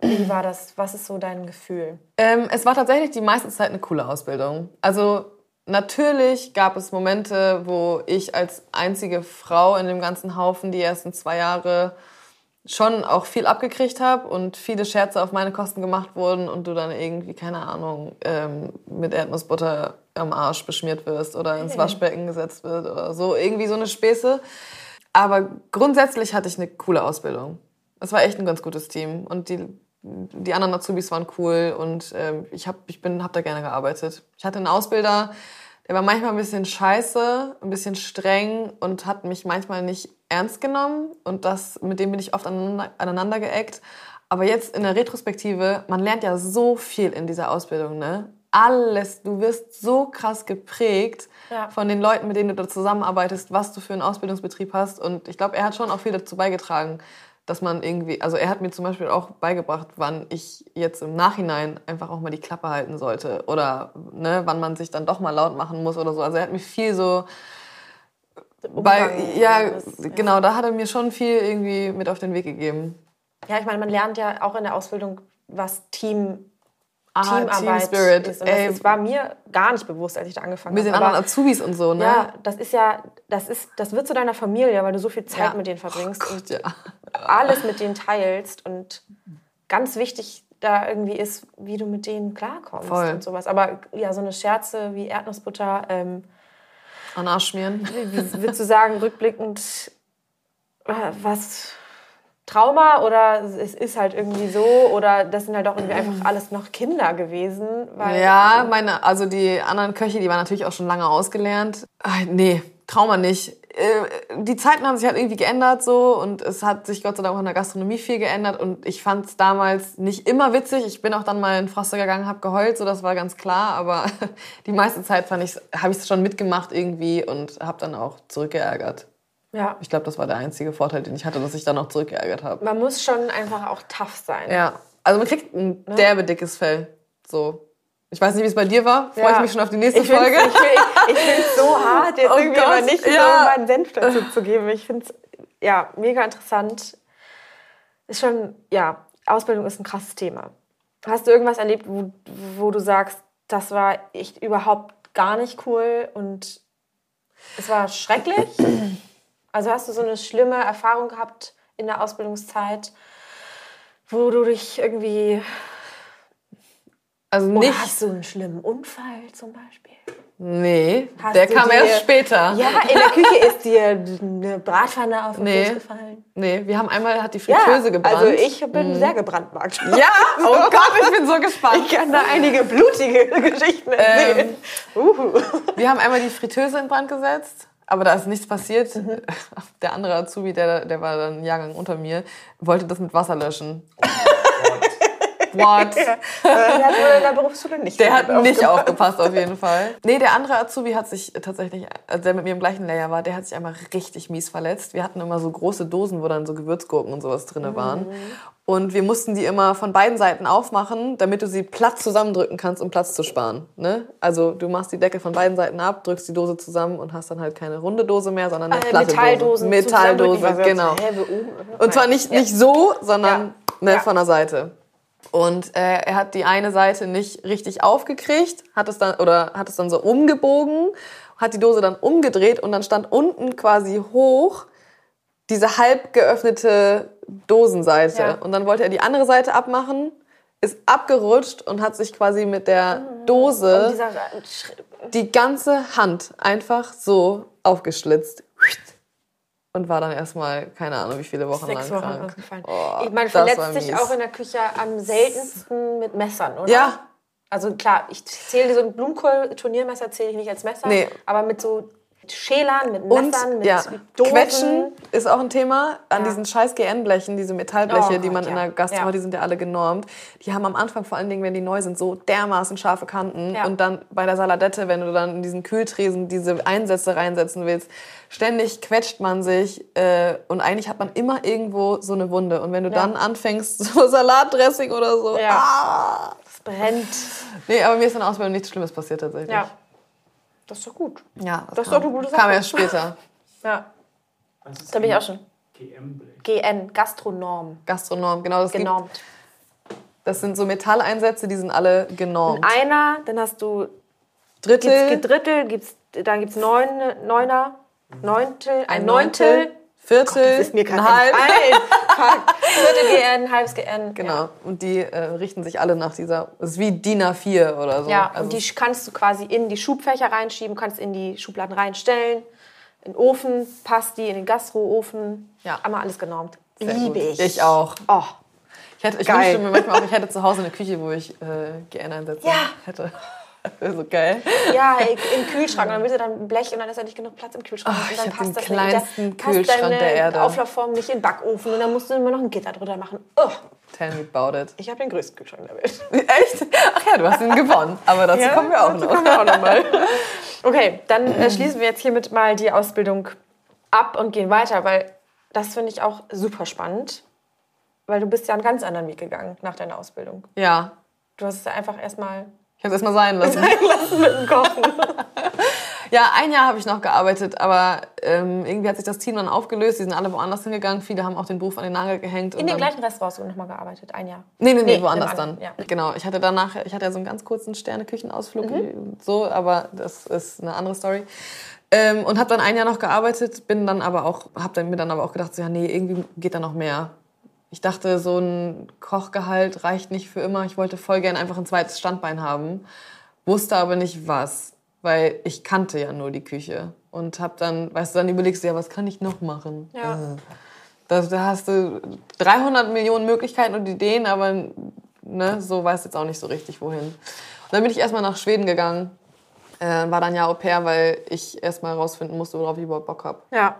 wie war das? Was ist so dein Gefühl? Ähm, es war tatsächlich die meiste Zeit eine coole Ausbildung. Also natürlich gab es Momente, wo ich als einzige Frau in dem ganzen Haufen die ersten zwei Jahre schon auch viel abgekriegt habe und viele Scherze auf meine Kosten gemacht wurden und du dann irgendwie, keine Ahnung, ähm, mit Erdnussbutter am Arsch beschmiert wirst oder ins Waschbecken gesetzt wird oder so. Irgendwie so eine Späße. Aber grundsätzlich hatte ich eine coole Ausbildung. Es war echt ein ganz gutes Team und die, die anderen Azubis waren cool und ähm, ich habe ich bin, hab da gerne gearbeitet. Ich hatte einen Ausbilder, der war manchmal ein bisschen scheiße, ein bisschen streng und hat mich manchmal nicht ernst genommen und das, mit dem bin ich oft aneinander, aneinander geeckt. Aber jetzt in der Retrospektive, man lernt ja so viel in dieser Ausbildung, ne? Alles, du wirst so krass geprägt ja. von den Leuten, mit denen du da zusammenarbeitest, was du für einen Ausbildungsbetrieb hast. Und ich glaube, er hat schon auch viel dazu beigetragen, dass man irgendwie, also er hat mir zum Beispiel auch beigebracht, wann ich jetzt im Nachhinein einfach auch mal die Klappe halten sollte oder ne, wann man sich dann doch mal laut machen muss oder so. Also er hat mir viel so bei, ja, genau, da hat er mir schon viel irgendwie mit auf den Weg gegeben. Ja, ich meine, man lernt ja auch in der Ausbildung, was Team, ah, Teamarbeit Team Spirit. ist. Und das, das, war mir gar nicht bewusst, als ich da angefangen habe. Mit den anderen Azubis und so, ne? Ja, das ist ja, das ist, das wird zu deiner Familie, weil du so viel Zeit ja. mit denen verbringst oh Gott, und ja. alles mit denen teilst und ganz wichtig da irgendwie ist, wie du mit denen klarkommst Voll. und sowas. Aber ja, so eine Scherze wie Erdnussbutter, ähm, an Arsch schmieren. Würdest du sagen, rückblickend, äh, was Trauma oder es ist halt irgendwie so oder das sind halt auch irgendwie einfach alles noch Kinder gewesen? ja, meine, also die anderen Köche, die waren natürlich auch schon lange ausgelernt. Ach, nee, Trauma nicht. Äh, die Zeiten haben sich halt irgendwie geändert so und es hat sich Gott sei Dank auch in der Gastronomie viel geändert und ich fand es damals nicht immer witzig. Ich bin auch dann mal in Froster gegangen, habe geheult, so das war ganz klar, aber die meiste Zeit fand ich, habe ich es schon mitgemacht irgendwie und habe dann auch zurückgeärgert. Ja. Ich glaube, das war der einzige Vorteil, den ich hatte, dass ich dann auch zurückgeärgert habe. Man muss schon einfach auch tough sein. Ja. Also man kriegt ein ne? derbe dickes Fell. So. Ich weiß nicht, wie es bei dir war. Freue ja. ich mich schon auf die nächste ich Folge. Ich, ich finde es so hart, jetzt oh irgendwie Gott. aber nicht ja. so meinen Senf dazu zu geben. Ich finde es ja mega interessant. Ist schon, ja, Ausbildung ist ein krasses Thema. Hast du irgendwas erlebt, wo, wo du sagst, das war echt überhaupt gar nicht cool und es war schrecklich? Also hast du so eine schlimme Erfahrung gehabt in der Ausbildungszeit, wo du dich irgendwie also nicht. Oder hast du einen schlimmen Unfall zum Beispiel? Nee, Hast der kam dir- erst später. Ja, in der Küche ist dir eine Bratpfanne auf den Nee. Fuß gefallen. Nee, wir haben einmal hat die Fritteuse gebrannt. also ich bin sehr gebrandmarkt. Ja, oh Gott, ich bin so gespannt. Ich kann da einige blutige Geschichten erzählen. Uhu. Wir haben einmal die Fritteuse in Brand gesetzt, aber da ist nichts passiert. Der andere Azubi, der, der war dann einen Jahrgang unter mir, wollte das mit Wasser löschen. What? Der hat wohl in der Berufsschule nicht Der hat nicht aufgepasst. auf jeden Fall. Nee, der andere Azubi hat sich tatsächlich, also der mit mir im gleichen Layer war, der hat sich einmal richtig mies verletzt. Wir hatten immer so große Dosen, wo dann so Gewürzgurken und sowas drin waren. Und wir mussten die immer von beiden Seiten aufmachen, damit du sie platt zusammendrücken kannst, um Platz zu sparen. Ne? Also du machst die Decke von beiden Seiten ab, drückst die Dose zusammen und hast dann halt keine runde Dose mehr, sondern eine Äh, platte Metalldosen. Dose. Metalldose, zusammendrücken, genau. Und zwar nicht, nicht so, sondern Ja. Ne, Ja. von der Seite. Und äh, er hat die eine Seite nicht richtig aufgekriegt, hat es dann oder hat es dann so umgebogen, hat die Dose dann umgedreht und dann stand unten quasi hoch diese halb geöffnete Dosenseite. Ja. Und dann wollte er die andere Seite abmachen, ist abgerutscht und hat sich quasi mit der Dose dieser Sch- die ganze Hand einfach so aufgeschlitzt. Und war dann erstmal, keine Ahnung, wie viele Wochen sechs lang Wochen krank. Oh, ich, man verletzt sich auch in der Küche am seltensten mit Messern, oder? Ja. Also klar, ich zähle so ein Blumenkohl-Turniermesser zähle ich nicht als Messer, Nee. aber mit so Schälern, mit Und Messern, mit ja, Dosen. Quetschen ist auch ein Thema. An Ja. diesen scheiß GN-Blechen, diese Metallbleche, Oh die man Gott, in ja. der Gastro, Ja. die sind ja alle genormt. Die haben am Anfang, vor allen Dingen, wenn die neu sind, so dermaßen scharfe Kanten. Ja. Und dann bei der Saladette, wenn du dann in diesen Kühltresen diese Einsätze reinsetzen willst, ständig quetscht man sich. Äh, und eigentlich hat man immer irgendwo so eine Wunde. Und wenn du Ja. dann anfängst, so Salatdressing oder so. Ja. Ah. Das brennt. Nee, aber mir ist der Ausbildung nichts Schlimmes passiert tatsächlich. Das ist doch gut. Ja, Das ist kam, doch eine gute Kam Sache. erst später. Ja. Ist Da bin ich auch schon. GN, Gastronorm. Gastronom, genau. Das, gibt, Genormt. das sind so Metalleinsätze, die sind alle genormt. Einer, dann hast du Drittel, gibt's Drittel, gibt's, dann gibt es neun, Neuner, Neuntel, ein ein Neuntel. Neuntel, Viertel, Das ist mir ein halb. Viertel GN, halbes GN. Genau. Ja. Und die äh, richten sich alle nach dieser. Das ist wie DIN A4 oder so. Ja, Also und die kannst du quasi in die Schubfächer reinschieben, kannst in die Schubladen reinstellen. In den Ofen passt die, in den Gastroofen. Ja. Einmal alles genormt. Sehr Liebe gut. ich. Ich auch. Oh. Ich, hätte, ich wünschte mir manchmal auch, ich hätte zu Hause eine Küche, wo ich äh, GN einsetzen Ja. hätte. Wäre so geil. Ja, im Kühlschrank. Und dann willst du dann ein Blech und dann ist ja nicht genug Platz im Kühlschrank. Oh, und ich dann den das kleinsten nicht, passt Kühlschrank deine der Erde. Auflaufform nicht in den Backofen und dann musst du immer noch ein Gitter drunter machen. Oh, Tell me about it. ich habe den größten Kühlschrank der Welt. Echt? Ach ja, du hast ihn gewonnen. Aber dazu kommen wir auch noch. kommen wir auch noch mal. Okay, dann äh, schließen wir jetzt hiermit mal die Ausbildung ab und gehen weiter, weil das finde ich auch super spannend. Weil du bist ja einen ganz anderen Weg gegangen nach deiner Ausbildung. Ja. Du hast es ja einfach erstmal Ich habe es erstmal sein lassen. mit dem Kochen. Ja, ein Jahr habe ich noch gearbeitet, aber ähm, irgendwie hat sich das Team dann aufgelöst. Die sind alle woanders hingegangen. Viele haben auch den Beruf an den Nagel gehängt. In dann, gleichen Restaurant hast du nochmal gearbeitet, ein Jahr. Nee, nee, nee, Nee, woanders dann. ja. Genau. Ich hatte danach, ich hatte ja so einen ganz kurzen Sterne-Küchenausflug, Mhm. so, aber das ist eine andere Story. Ähm, und habe dann ein Jahr noch gearbeitet, bin dann aber auch, habe dann mir dann aber auch gedacht, so, ja, nee, irgendwie geht da noch mehr. Ich dachte, so ein Kochgehalt reicht nicht für immer. Ich wollte voll gern einfach ein zweites Standbein haben, wusste aber nicht was, weil ich kannte ja nur die Küche und habe dann, weißt du, dann überlegst du ja, was kann ich noch machen? Ja. Äh. Da, da hast du 300 Millionen Möglichkeiten und Ideen, aber ne, so weißt du jetzt auch nicht so richtig, wohin. Und dann bin ich erstmal nach Schweden gegangen, äh, war dann ja Au pair, weil ich erstmal rausfinden musste, worauf ich überhaupt Bock habe. Ja.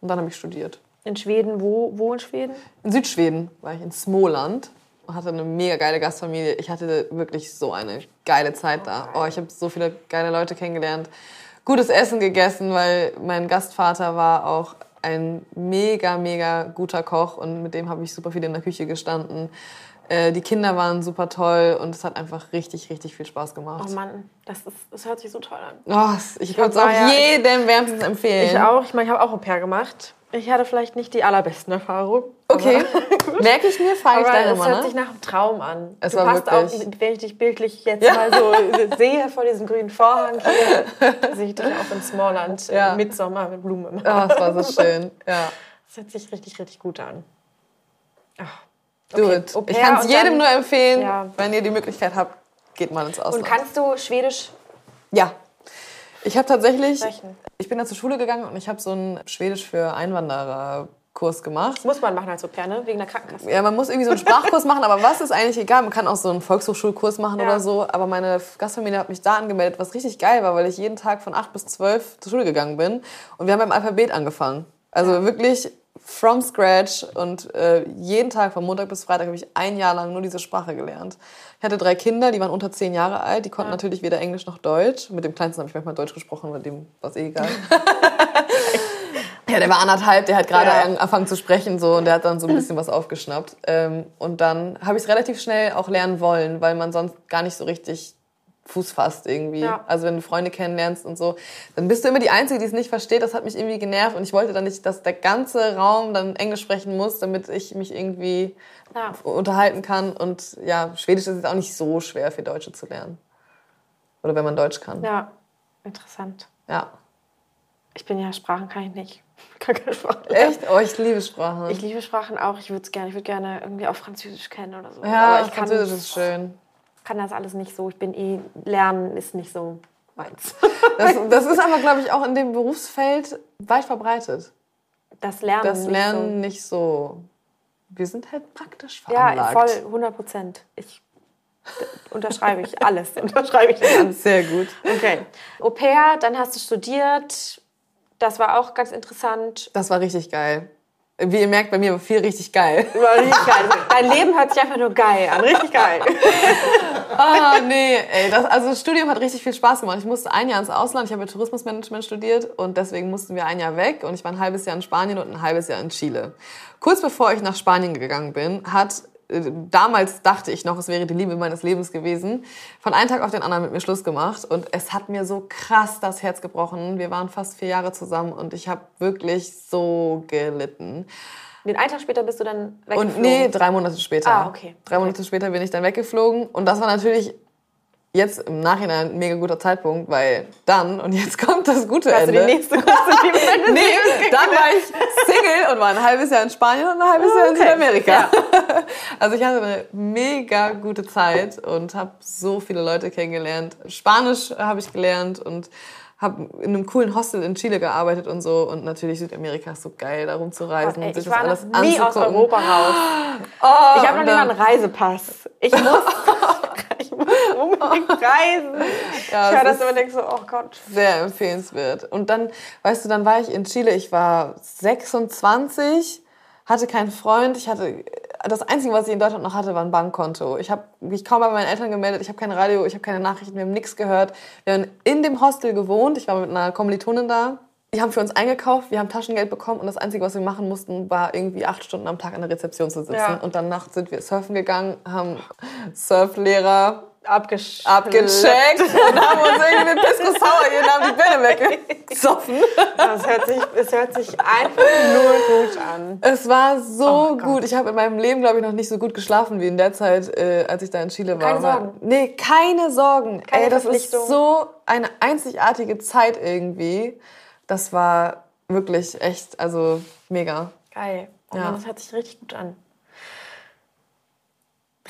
Und dann habe ich studiert. In Schweden, wo, wo in Schweden? In Südschweden war ich in Smoland und hatte eine mega geile Gastfamilie. Ich hatte wirklich so eine geile Zeit da. Oh, ich habe so viele geile Leute kennengelernt. Gutes Essen gegessen, weil mein Gastvater war auch ein mega, mega guter Koch und mit dem habe ich super viel in der Küche gestanden. Äh, Die Kinder waren super toll und es hat einfach richtig, richtig viel Spaß gemacht. Oh Mann, das, ist, das hört sich so toll an. Oh, ich würde es auch ja- jedem wärmstens empfehlen. Ich auch. Ich meine, ich habe auch Au pair gemacht. Ich hatte vielleicht nicht die allerbesten Erfahrungen. Okay, merke ich mir, frage ich Aber deine es hört ne? sich nach einem Traum an. Es du war passt auch, wirklich- wenn ich dich bildlich jetzt Ja. mal so sehe vor diesem grünen Vorhang hier, sehe ich dich auch in Smallland äh, Ja. mit Sommer mit Blumen im Oh, es war so schön. Ja. Das hört sich richtig, richtig gut an. Ach. Do Okay, it. Ich kann es jedem dann- nur empfehlen, Ja. wenn ihr die Möglichkeit habt, geht mal ins Ausland. Und kannst du Schwedisch? ja. Ich habe tatsächlich, Sprechen. ich bin da zur Schule gegangen und ich habe so einen Schwedisch für Einwanderer Kurs gemacht. Muss man machen als Au ne? Wegen der Krankenkasse. Ja, man muss irgendwie so einen Sprachkurs machen, aber was ist eigentlich egal? Man kann auch so einen Volkshochschulkurs machen Ja. oder so. Aber meine Gastfamilie hat mich da angemeldet, was richtig geil war, weil ich jeden Tag von 8 bis 12 zur Schule gegangen bin. Und wir haben beim Alphabet angefangen. Also wirklich from scratch. Und äh, jeden Tag von Montag bis Freitag habe ich ein Jahr lang nur diese Sprache gelernt. Ich hatte drei Kinder, die waren unter zehn Jahre alt. Die konnten natürlich weder Englisch noch Deutsch. Mit dem Kleinsten habe ich manchmal Deutsch gesprochen, mit dem war es eh egal. Ja, der war anderthalb, der hat gerade Ja. angefangen zu sprechen so und der hat dann so ein bisschen was aufgeschnappt. Ähm, und dann habe ich es relativ schnell auch lernen wollen, weil man sonst gar nicht so richtig Fuß fasst irgendwie. Ja. Also wenn du Freunde kennenlernst und so, dann bist du immer die Einzige, die es nicht versteht. Das hat mich irgendwie genervt und ich wollte dann nicht, dass der ganze Raum dann Englisch sprechen muss, damit ich mich irgendwie Ja. unterhalten kann. Und ja, Schwedisch ist jetzt auch nicht so schwer für Deutsche zu lernen. Oder wenn man Deutsch kann. Ja, interessant. ja. Ich bin ja Sprachen kann ich nicht. Kann keine Sprachen. Echt? Oh, ich liebe Sprachen. Ich liebe Sprachen auch. Ich würde es gerne. Ich würde gerne irgendwie auch Französisch kennen oder so. ja, Aber ich kann, Französisch ist schön. Kann das alles nicht so. Ich bin eh Lernen ist nicht so meins. Das, das ist aber, glaube ich, auch in dem Berufsfeld weit verbreitet. Das Lernen. Das nicht Lernen nicht so. Wir sind halt praktisch So. Ja, veranlagt. voll 100 Prozent. Ich unterschreibe ich alles. unterschreibe ich an. Sehr gut. Okay. Au pair, dann hast du studiert. Das war auch ganz interessant. Das war richtig geil. Wie ihr merkt, bei mir war viel richtig geil. War richtig geil. Dein Leben hört sich einfach nur geil an. Richtig geil. Ah, nee, ey. Das, also das Studium hat richtig viel Spaß gemacht. Ich musste ein Jahr ins Ausland. Ich habe Tourismusmanagement studiert und deswegen mussten wir ein Jahr weg. Und ich war ein halbes Jahr in Spanien und ein halbes Jahr in Chile. Kurz bevor ich nach Spanien gegangen bin, hat damals dachte ich noch, es wäre die Liebe meines Lebens gewesen, von einem Tag auf den anderen mit mir Schluss gemacht. Und es hat mir so krass das Herz gebrochen. Wir waren fast vier Jahre zusammen und ich habe wirklich so gelitten. Den einen Tag später bist du dann Und weggeflogen. nee, drei Monate später. Ah, okay. Drei Monate später bin ich dann weggeflogen. Und das war natürlich jetzt im Nachhinein ein mega guter Zeitpunkt, weil dann, und jetzt kommt das gute Hast du Ende. die nächste große nee, dann war ich Single und war ein halbes Jahr in Spanien und ein halbes Jahr in Okay. Südamerika. Also ich hatte eine mega gute Zeit und habe so viele Leute kennengelernt. Spanisch habe ich gelernt und habe in einem coolen Hostel in Chile gearbeitet und so. Und natürlich Südamerika ist so geil, da rumzureisen Ey, ich das war alles noch nie aus anzugucken. Europa raus. Oh, Ich habe noch nicht mal einen Reisepass. Ich muss, ich muss unbedingt reisen. Ja, ich höre das immer und denke so, oh Gott. Sehr empfehlenswert. Und dann, weißt du, dann war ich in Chile, ich war 26, hatte keinen Freund, ich hatte, das Einzige, was ich in Deutschland noch hatte, war ein Bankkonto. Ich habe mich kaum bei meinen Eltern gemeldet, ich habe kein Radio, ich habe keine Nachrichten, wir haben nichts gehört. Wir haben in dem Hostel gewohnt, ich war mit einer Kommilitonin da. Die haben für uns eingekauft, wir haben Taschengeld bekommen und das Einzige, was wir machen mussten, war irgendwie acht Stunden am Tag an der Rezeption zu sitzen. Ja. Und dann nachts sind wir surfen gegangen, haben Surflehrer Abgesch abgecheckt und haben uns irgendwie mit Pisco Sour jeden Abend die Birne weggesoffen. Das hört sich, es hört sich einfach nur gut an. Es war so Oh gut. Ich habe in meinem Leben, glaube ich, noch nicht so gut geschlafen wie in der Zeit, äh, als ich da in Chile war. Keine Sorgen? Nee, keine Sorgen. Keine Ey, das ist so eine einzigartige Zeit irgendwie. Das war wirklich echt, also mega. Geil. Oh Ja. Das hört sich richtig gut an.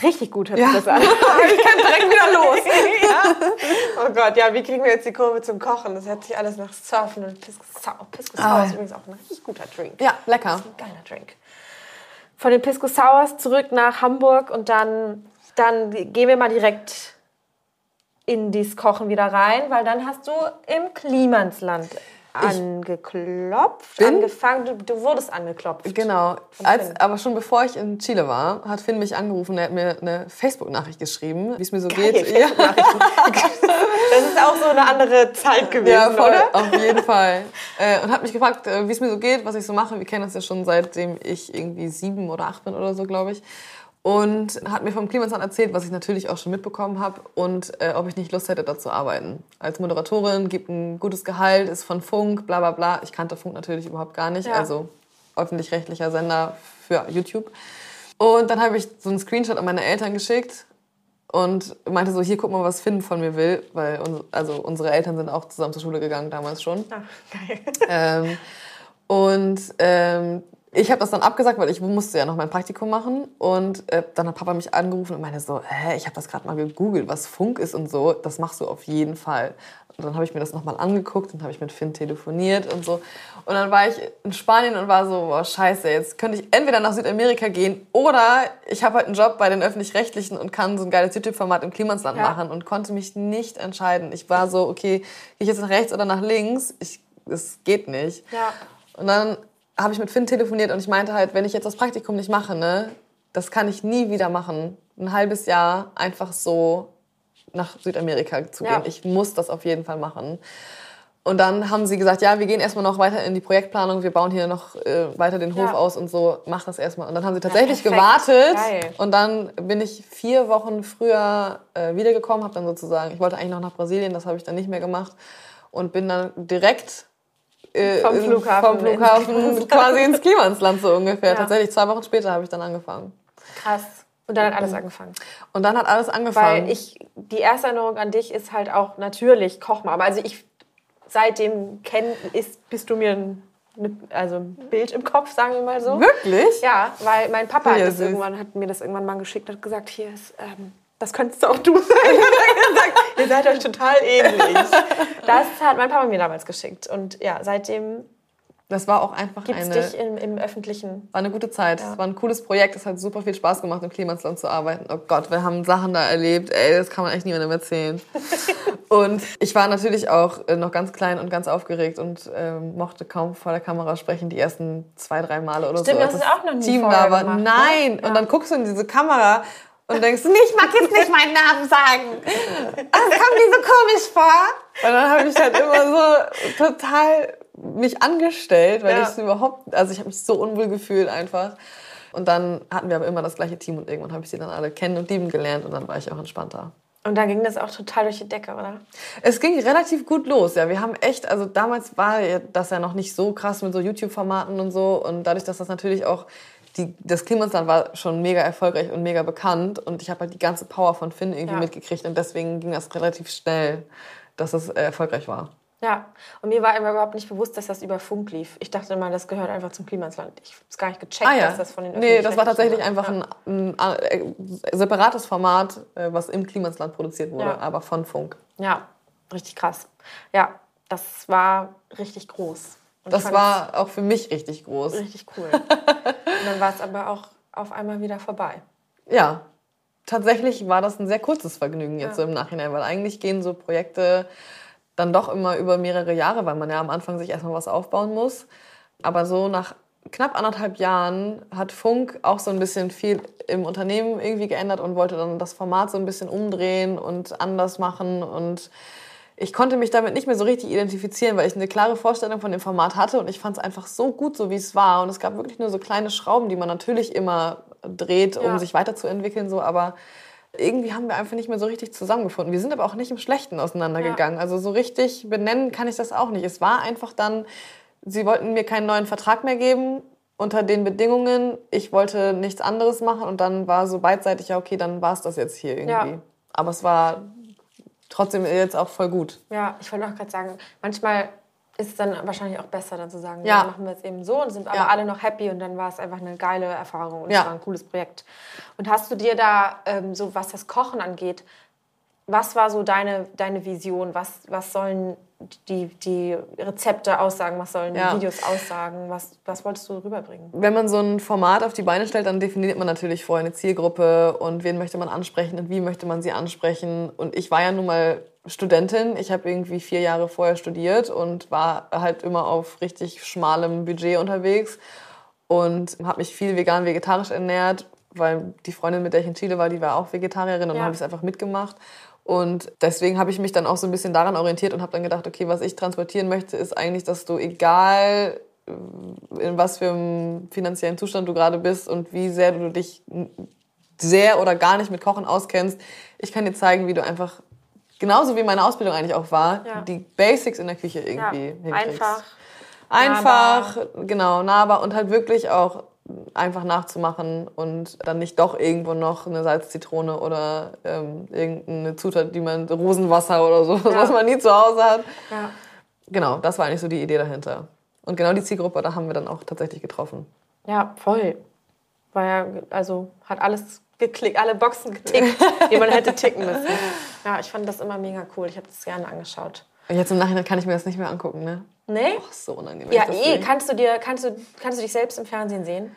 Richtig gut hört Ja. das an. Ich kann direkt wieder los. ja. Oh Gott, ja, wie kriegen wir jetzt die Kurve zum Kochen? Das hört sich alles nach Surfen und Pisco Sour. Pisco Sour Ah. ist übrigens auch ein richtig guter Drink. Ja, lecker. Ein geiler Drink. Von den Pisco Sours zurück nach Hamburg und dann, dann gehen wir mal direkt in dieses Kochen wieder rein, weil dann hast du im Klimansland angeklopft, bin- angefangen, du, du wurdest angeklopft. Genau. Als, aber schon bevor ich in Chile war, hat Finn mich angerufen. Er hat mir eine Facebook-Nachricht geschrieben, wie es mir so Geil, geht. Ja. Das ist auch so eine andere Zeit gewesen, Ja, voll, oder? auf jeden Fall. Äh, und hat mich gefragt, äh, wie es mir so geht, was ich so mache. Wir kennen uns ja schon seitdem ich irgendwie sieben oder acht bin oder so, glaube ich. Und hat mir vom Klimansland erzählt, was ich natürlich auch schon mitbekommen habe und äh, ob ich nicht Lust hätte, da zu arbeiten. Als Moderatorin, gibt ein gutes Gehalt, ist von Funk, bla bla bla. Ich kannte Funk natürlich überhaupt gar nicht, Ja. also öffentlich-rechtlicher Sender für YouTube. Und dann habe ich so einen Screenshot an meine Eltern geschickt und meinte so, hier guck mal, was Finn von mir will, weil uns, also unsere Eltern sind auch zusammen zur Schule gegangen damals schon. Ach, geil. Ähm, und ähm, ich habe das dann abgesagt, weil ich musste ja noch mein Praktikum machen. Und äh, dann hat Papa mich angerufen und meinte so, hä, ich habe das gerade mal gegoogelt, was Funk ist und so. Das machst du auf jeden Fall. Und dann habe ich mir das nochmal angeguckt und habe ich mit Finn telefoniert und so. Und dann war ich in Spanien und war so, boah, scheiße, jetzt könnte ich entweder nach Südamerika gehen oder ich habe halt einen Job bei den Öffentlich-Rechtlichen und kann so ein geiles YouTube-Format im Klimansland Ja. machen und konnte mich nicht entscheiden. Ich war so, okay, gehe ich jetzt nach rechts oder nach links? Ich, es geht nicht. Ja. Und dann habe ich mit Finn telefoniert und ich meinte halt, wenn ich jetzt das Praktikum nicht mache, ne, das kann ich nie wieder machen. Ein halbes Jahr einfach so nach Südamerika zu Ja. gehen. Ich muss das auf jeden Fall machen. Und dann haben sie gesagt, ja, wir gehen erstmal noch weiter in die Projektplanung, wir bauen hier noch äh, weiter den Hof Ja. aus und so, mach das erstmal. Und dann haben sie tatsächlich perfekt. gewartet Geil. und dann bin ich vier Wochen früher äh, wiedergekommen, habe dann sozusagen, ich wollte eigentlich noch nach Brasilien, das habe ich dann nicht mehr gemacht und bin dann direkt äh, Vom Flughafen vom Flughafen quasi ins Klimansland so ungefähr. Ja. Tatsächlich zwei Wochen später habe ich dann angefangen. Krass. Und dann hat alles angefangen. Und dann hat alles angefangen. Weil ich, die erste Erinnerung an dich ist halt auch natürlich Kochmama. Also ich, seitdem kenn, ist, bist du mir ein, also ein Bild im Kopf, sagen wir mal so. Wirklich? Ja, weil mein Papa hat, Ja, das süß. irgendwann, hat mir das irgendwann mal geschickt und hat gesagt, hier ist, ähm, das könntest du auch du sein. Gesagt, ihr seid euch total ähnlich. Das hat mein Papa mir damals geschickt. Und ja, seitdem Das war auch einfach gibt es eine, dich im, im öffentlichen. war eine gute Zeit. Es war ein cooles Projekt. Es hat super viel Spaß gemacht, im Klimansland zu arbeiten. Oh Gott, wir haben Sachen da erlebt. Ey, das kann man echt niemandem erzählen. und ich war natürlich auch äh, noch ganz klein und ganz aufgeregt und ähm, mochte kaum vor der Kamera sprechen, die ersten zwei, drei Male oder Stimmt, so. das als hast du auch noch nie Team war. gemacht, ne? Nein! Ja. Und dann guckst du in diese Kamera und denkst, nee, ich mag jetzt nicht meinen Namen sagen. Das kommt mir so komisch vor. Und dann habe ich halt immer so total mich angestellt, weil Ja. ich es überhaupt, also ich habe mich so unwohl gefühlt einfach. Und dann hatten wir aber immer das gleiche Team und irgendwann habe ich sie dann alle kennen und lieben gelernt und dann war ich auch entspannter. Und dann ging das auch total durch die Decke, oder? Es ging relativ gut los, ja. Wir haben echt, also damals war das ja noch nicht so krass mit so YouTube-Formaten und so. Und dadurch, dass das natürlich auch, die, das Klimansland war schon mega erfolgreich und mega bekannt. Und ich habe halt die ganze Power von Finn irgendwie Ja. mitgekriegt. Und deswegen ging das relativ schnell, dass es äh, erfolgreich war. Ja, und mir war immer überhaupt nicht bewusst, dass das über Funk lief. Ich dachte immer, das gehört einfach zum Klimansland. Ich habe es gar nicht gecheckt, Ah ja, dass das von den nee, das war tatsächlich einfach ein, ein, äh, separates Format, äh, was im Klimansland produziert wurde, Ja. aber von Funk. Ja, richtig krass. Ja, das war richtig groß. Und Das war auch für mich richtig groß. richtig cool. und dann war es aber auch auf einmal wieder vorbei. Ja, tatsächlich war das ein sehr kurzes Vergnügen jetzt Ja. so im Nachhinein, weil eigentlich gehen so Projekte dann doch immer über mehrere Jahre, weil man ja am Anfang sich erstmal was aufbauen muss. Aber so nach knapp anderthalb Jahren hat Funk auch so ein bisschen viel im Unternehmen irgendwie geändert und wollte dann das Format so ein bisschen umdrehen und anders machen und ich konnte mich damit nicht mehr so richtig identifizieren, weil ich eine klare Vorstellung von dem Format hatte und ich fand es einfach so gut, so wie es war. Und es gab wirklich nur so kleine Schrauben, die man natürlich immer dreht, um Ja. sich weiterzuentwickeln, so, aber irgendwie haben wir einfach nicht mehr so richtig zusammengefunden. Wir sind aber auch nicht im Schlechten auseinandergegangen. Also so richtig benennen kann ich das auch nicht. Es war einfach dann, sie wollten mir keinen neuen Vertrag mehr geben unter den Bedingungen. Ich wollte nichts anderes machen und dann war so beidseitig, ja okay, dann war es das jetzt hier irgendwie. Ja. Aber es war trotzdem jetzt auch voll gut. Ja, ich wollte auch gerade sagen, manchmal ist es dann wahrscheinlich auch besser, dann zu sagen, Ja. ja, machen wir es eben so und sind aber Ja. alle noch happy und dann war es einfach eine geile Erfahrung und Ja. es war ein cooles Projekt. Und hast du dir da, ähm, so was das Kochen angeht, was war so deine, deine Vision? Was, was sollen die, die Rezepte aussagen? Was sollen Ja. die Videos aussagen? Was, was wolltest du rüberbringen? Wenn man so ein Format auf die Beine stellt, dann definiert man natürlich vorher eine Zielgruppe und wen möchte man ansprechen und wie möchte man sie ansprechen. Und ich war ja nun mal Studentin. Ich habe irgendwie vier Jahre vorher studiert und war halt immer auf richtig schmalem Budget unterwegs und habe mich viel vegan, vegetarisch ernährt, weil die Freundin, mit der ich in Chile war, die war auch Vegetarierin und Ja. habe ich es einfach mitgemacht. Und deswegen habe ich mich dann auch so ein bisschen daran orientiert und habe dann gedacht, okay, was ich transportieren möchte, ist eigentlich, dass du egal in was für einem finanziellen Zustand du gerade bist und wie sehr du dich sehr oder gar nicht mit Kochen auskennst. Ich kann dir zeigen, wie du einfach, genauso wie meine Ausbildung eigentlich auch war, Ja. die Basics in der Küche Ja, irgendwie hinkriegst. einfach. Einfach, genau, nahbar und halt wirklich auch einfach nachzumachen und dann nicht doch irgendwo noch eine Salzzitrone oder ähm, irgendeine Zutat, die man, Rosenwasser oder so, was man nie zu Hause hat. Ja. Genau, das war eigentlich so die Idee dahinter. Und genau die Zielgruppe, da haben wir dann auch tatsächlich getroffen. Ja, voll. War ja, also hat alles geklickt, alle Boxen getickt, die man hätte ticken müssen. Ja, ich fand das immer mega cool. Ich habe das gerne angeschaut. Jetzt im Nachhinein kann ich mir das nicht mehr angucken, ne? Nee? Oh, so unangenehm. ja, eh. Kannst du, dir, kannst, du, kannst du dich selbst im Fernsehen sehen?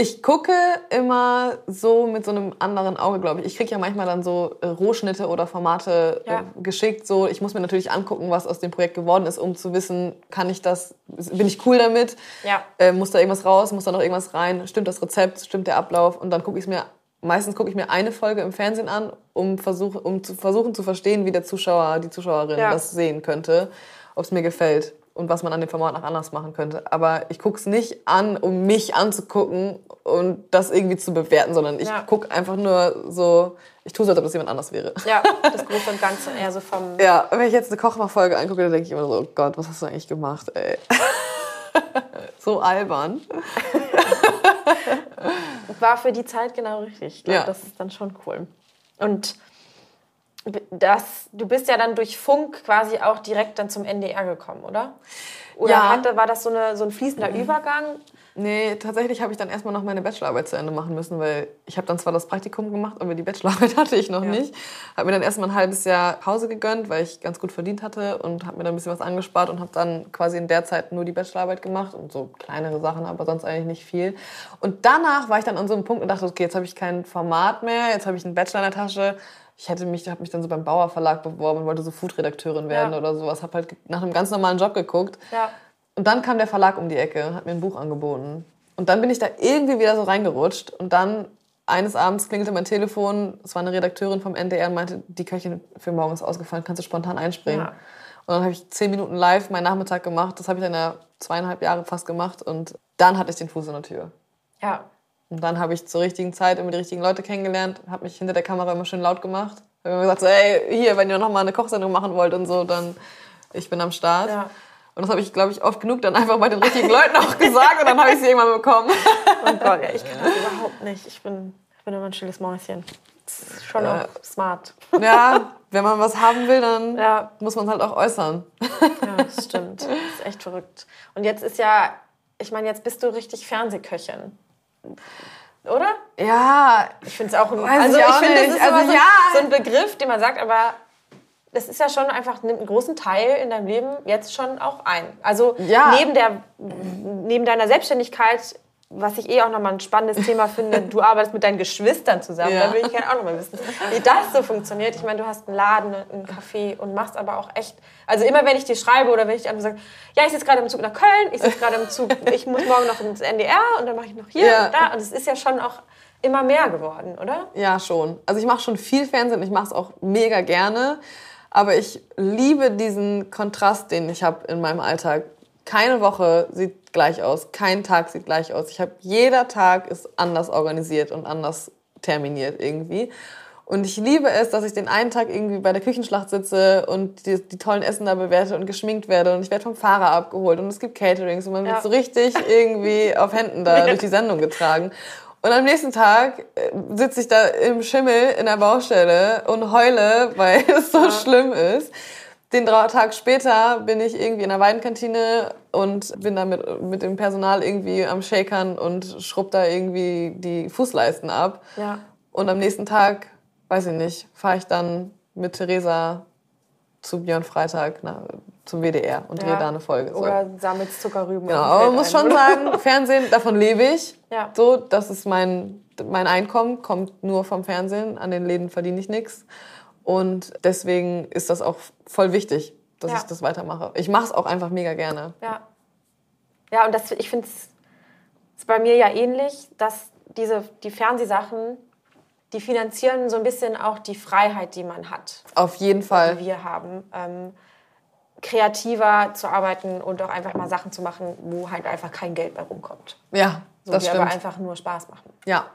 Ich gucke immer so mit so einem anderen Auge, glaube ich. Ich kriege ja manchmal dann so äh, Rohschnitte oder Formate Ja. äh, geschickt. So, ich muss mir natürlich angucken, was aus dem Projekt geworden ist, um zu wissen, kann ich das, bin ich cool damit? Ja. Äh, muss da irgendwas raus? Muss da noch irgendwas rein? Stimmt das Rezept? Stimmt der Ablauf? Und dann gucke ich mir, meistens gucke ich mir eine Folge im Fernsehen an, um, versuch, um zu versuchen zu verstehen, wie der Zuschauer, die Zuschauerin Ja. das sehen könnte, ob es mir gefällt und was man an dem Format noch anders machen könnte. Aber ich gucke es nicht an, um mich anzugucken und das irgendwie zu bewerten, sondern ich Ja. gucke einfach nur so, ich tue so, als ob das jemand anders wäre. Ja, das Große und Ganze eher so vom. Ja, wenn ich jetzt eine Kochmachfolge angucke, dann denke ich immer so, oh Gott, was hast du eigentlich gemacht, ey? so albern. War für die Zeit genau richtig. Ich glaube, Ja. das ist dann schon cool. Und das, du bist ja dann durch Funk quasi auch direkt dann zum NDR gekommen, oder? Oder Ja. hatte, war das so, eine, so ein fließender Übergang? Nee, tatsächlich habe ich dann erstmal noch meine Bachelorarbeit zu Ende machen müssen, weil ich habe dann zwar das Praktikum gemacht, aber die Bachelorarbeit hatte ich noch Ja. nicht. Habe mir dann erstmal ein halbes Jahr Pause gegönnt, weil ich ganz gut verdient hatte und habe mir dann ein bisschen was angespart und habe dann quasi in der Zeit nur die Bachelorarbeit gemacht und so kleinere Sachen, aber sonst eigentlich nicht viel. Und danach war ich dann an so einem Punkt und dachte, okay, jetzt habe ich kein Format mehr, jetzt habe ich einen Bachelor in der Tasche. Ich hätte mich, habe mich dann so beim Bauer Verlag beworben und wollte so Food-Redakteurin werden Ja. oder sowas. Habe halt nach einem ganz normalen Job geguckt. Ja. Und dann kam der Verlag um die Ecke und hat mir ein Buch angeboten. Und dann bin ich da irgendwie wieder so reingerutscht. Und dann eines Abends klingelte mein Telefon. Es war eine Redakteurin vom NDR und meinte, die Köchin für morgen ist ausgefallen, kannst du spontan einspringen. Ja. Und dann habe ich zehn Minuten live meinen Nachmittag gemacht. Das habe ich dann ja zweieinhalb Jahre fast gemacht. Und dann hatte ich den Fuß in der Tür. Ja. Und dann habe ich zur richtigen Zeit immer die richtigen Leute kennengelernt, habe mich hinter der Kamera immer schön laut gemacht. Habe immer gesagt, so, ey, hier, wenn ihr noch mal eine Kochsendung machen wollt und so, dann ich bin am Start. Ja. Und das habe ich, glaube ich, oft genug dann einfach bei den richtigen Leuten auch gesagt und dann habe ich sie irgendwann bekommen. Oh Gott, ja, ich kann das überhaupt nicht. Ich bin, ich bin immer ein stilles Mäuschen. Das ist schon Ja. auch smart. Ja, wenn man was haben will, dann Ja. muss man es halt auch äußern. Ja, das stimmt. Das ist echt verrückt. Und jetzt ist ja, ich meine, jetzt bist du richtig Fernsehköchin. Oder? Ja, Ich finde es auch ein, Weiß also ich ich, finde, das ist Also immer so, ja. so ein Begriff, den man sagt, aber das ist ja schon einfach nimmt einen großen Teil in deinem Leben jetzt schon auch ein. Also Ja. neben der neben deiner Selbstständigkeit, was ich eh auch nochmal ein spannendes Thema finde, du arbeitest mit deinen Geschwistern zusammen. Ja. Da will ich gerne auch nochmal wissen, wie das so funktioniert. Ich meine, du hast einen Laden, einen Café und machst aber auch echt. Also immer wenn ich dir schreibe oder wenn ich dir einfach sage, ja, ich sitze gerade im Zug nach Köln, ich sitze gerade im Zug, ich muss morgen noch ins NDR und dann mache ich noch hier Ja. und da. Und es ist ja schon auch immer mehr geworden, oder? Ja, schon. Also ich mache schon viel Fernsehen, ich mache es auch mega gerne. Aber ich liebe diesen Kontrast, den ich habe in meinem Alltag. Keine Woche sieht gleich aus, kein Tag sieht gleich aus. Ich habe jeder Tag ist anders organisiert und anders terminiert irgendwie. Und ich liebe es, dass ich den einen Tag irgendwie bei der Küchenschlacht sitze und die, die tollen Essen da bewerte und geschminkt werde und ich werde vom Fahrer abgeholt und es gibt Caterings und man Ja. wird so richtig irgendwie auf Händen da durch die Sendung getragen. Und am nächsten Tag äh, sitze ich da im Schimmel in der Baustelle und heule, weil es so schlimm ist. Den drei Tag später bin ich irgendwie in der Weidenkantine und bin da mit, mit dem Personal irgendwie am Shakern und schrubb da irgendwie die Fußleisten ab. Ja. Und am nächsten Tag, weiß ich nicht, fahre ich dann mit Theresa zu Björn Freitag na, zum WDR und drehe Ja. da eine Folge. So. Oder sammelst Zuckerrüben. Genau, aber man muss schon sagen, Fernsehen, davon lebe ich. Ja. So, das ist mein, mein Einkommen, kommt nur vom Fernsehen. An den Läden verdiene ich nichts. Und deswegen ist das auch voll wichtig, dass Ja. ich das weitermache. Ich mache es auch einfach mega gerne. Ja. Ja, und das, ich finde es bei mir ja ähnlich, dass diese, die Fernsehsachen, die finanzieren so ein bisschen auch die Freiheit, die man hat, Auf jeden die Fall. wir haben. Ähm, kreativer zu arbeiten und auch einfach mal Sachen zu machen, wo halt einfach kein Geld bei rumkommt. Ja, So, das die aber stimmt. einfach nur Spaß machen. Ja,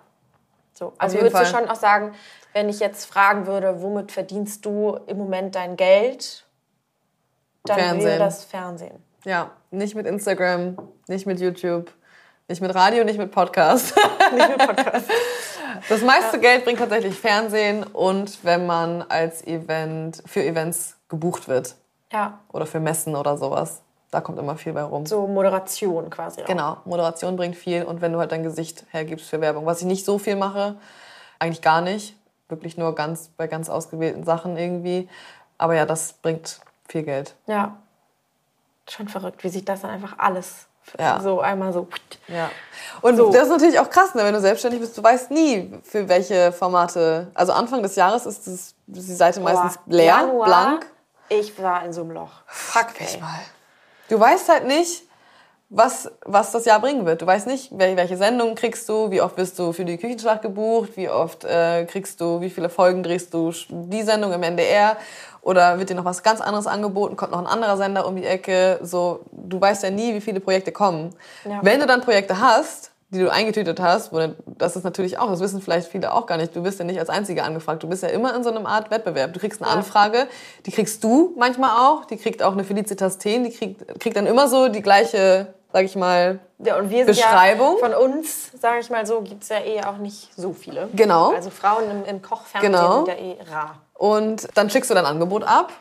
So, also würdest du Fall. schon auch sagen, wenn ich jetzt fragen würde, womit verdienst du im Moment dein Geld, dann wäre Fernsehen. das Fernsehen. ja. Nicht mit Instagram, nicht mit YouTube, nicht mit Radio, nicht mit Podcast. Nicht mit Podcast. Das meiste Geld bringt tatsächlich Fernsehen und wenn man als Event für Events gebucht wird ja, oder für Messen oder sowas. Da kommt immer viel bei rum. so Moderation quasi. Auch. Genau, Moderation bringt viel und wenn du halt dein Gesicht hergibst für Werbung, was ich nicht so viel mache, eigentlich gar nicht, wirklich nur ganz bei ganz ausgewählten Sachen irgendwie. Aber ja, das bringt viel Geld. Ja. Schon verrückt, wie sich das dann einfach alles Ja. so einmal so. Ja. Und So. das ist natürlich auch krass, ne, wenn du selbstständig bist, du weißt nie, für welche Formate. Also Anfang des Jahres ist das, die Seite meistens Boah, leer, Januar, blank. Ich war in so einem Loch. Fuck mich mal. Du weißt halt nicht, was, was das Jahr bringen wird. Du weißt nicht, wel- welche Sendungen kriegst du, wie oft bist du für die Küchenschlacht gebucht, wie oft äh, kriegst du, wie viele Folgen drehst du die Sendung im NDR oder wird dir noch was ganz anderes angeboten, kommt noch ein anderer Sender um die Ecke. So, du weißt ja nie, wie viele Projekte kommen. Ja. Wenn du dann Projekte hast, die du eingetütet hast, wo das ist natürlich auch, das wissen vielleicht viele auch gar nicht, du bist ja nicht als Einzige angefragt, du bist ja immer in so einer Art Wettbewerb. Du kriegst eine Ja. Anfrage, die kriegst du manchmal auch, die kriegt auch eine Felicitas Thien, die kriegt, kriegt dann immer so die gleiche, sag ich mal, Ja, und wir sind Beschreibung. Ja, von uns, sage ich mal so, gibt es ja eh auch nicht so viele. Genau. Also Frauen im, im Kochfernsehen Genau. sind ja eh rar. Und dann schickst du dein Angebot ab,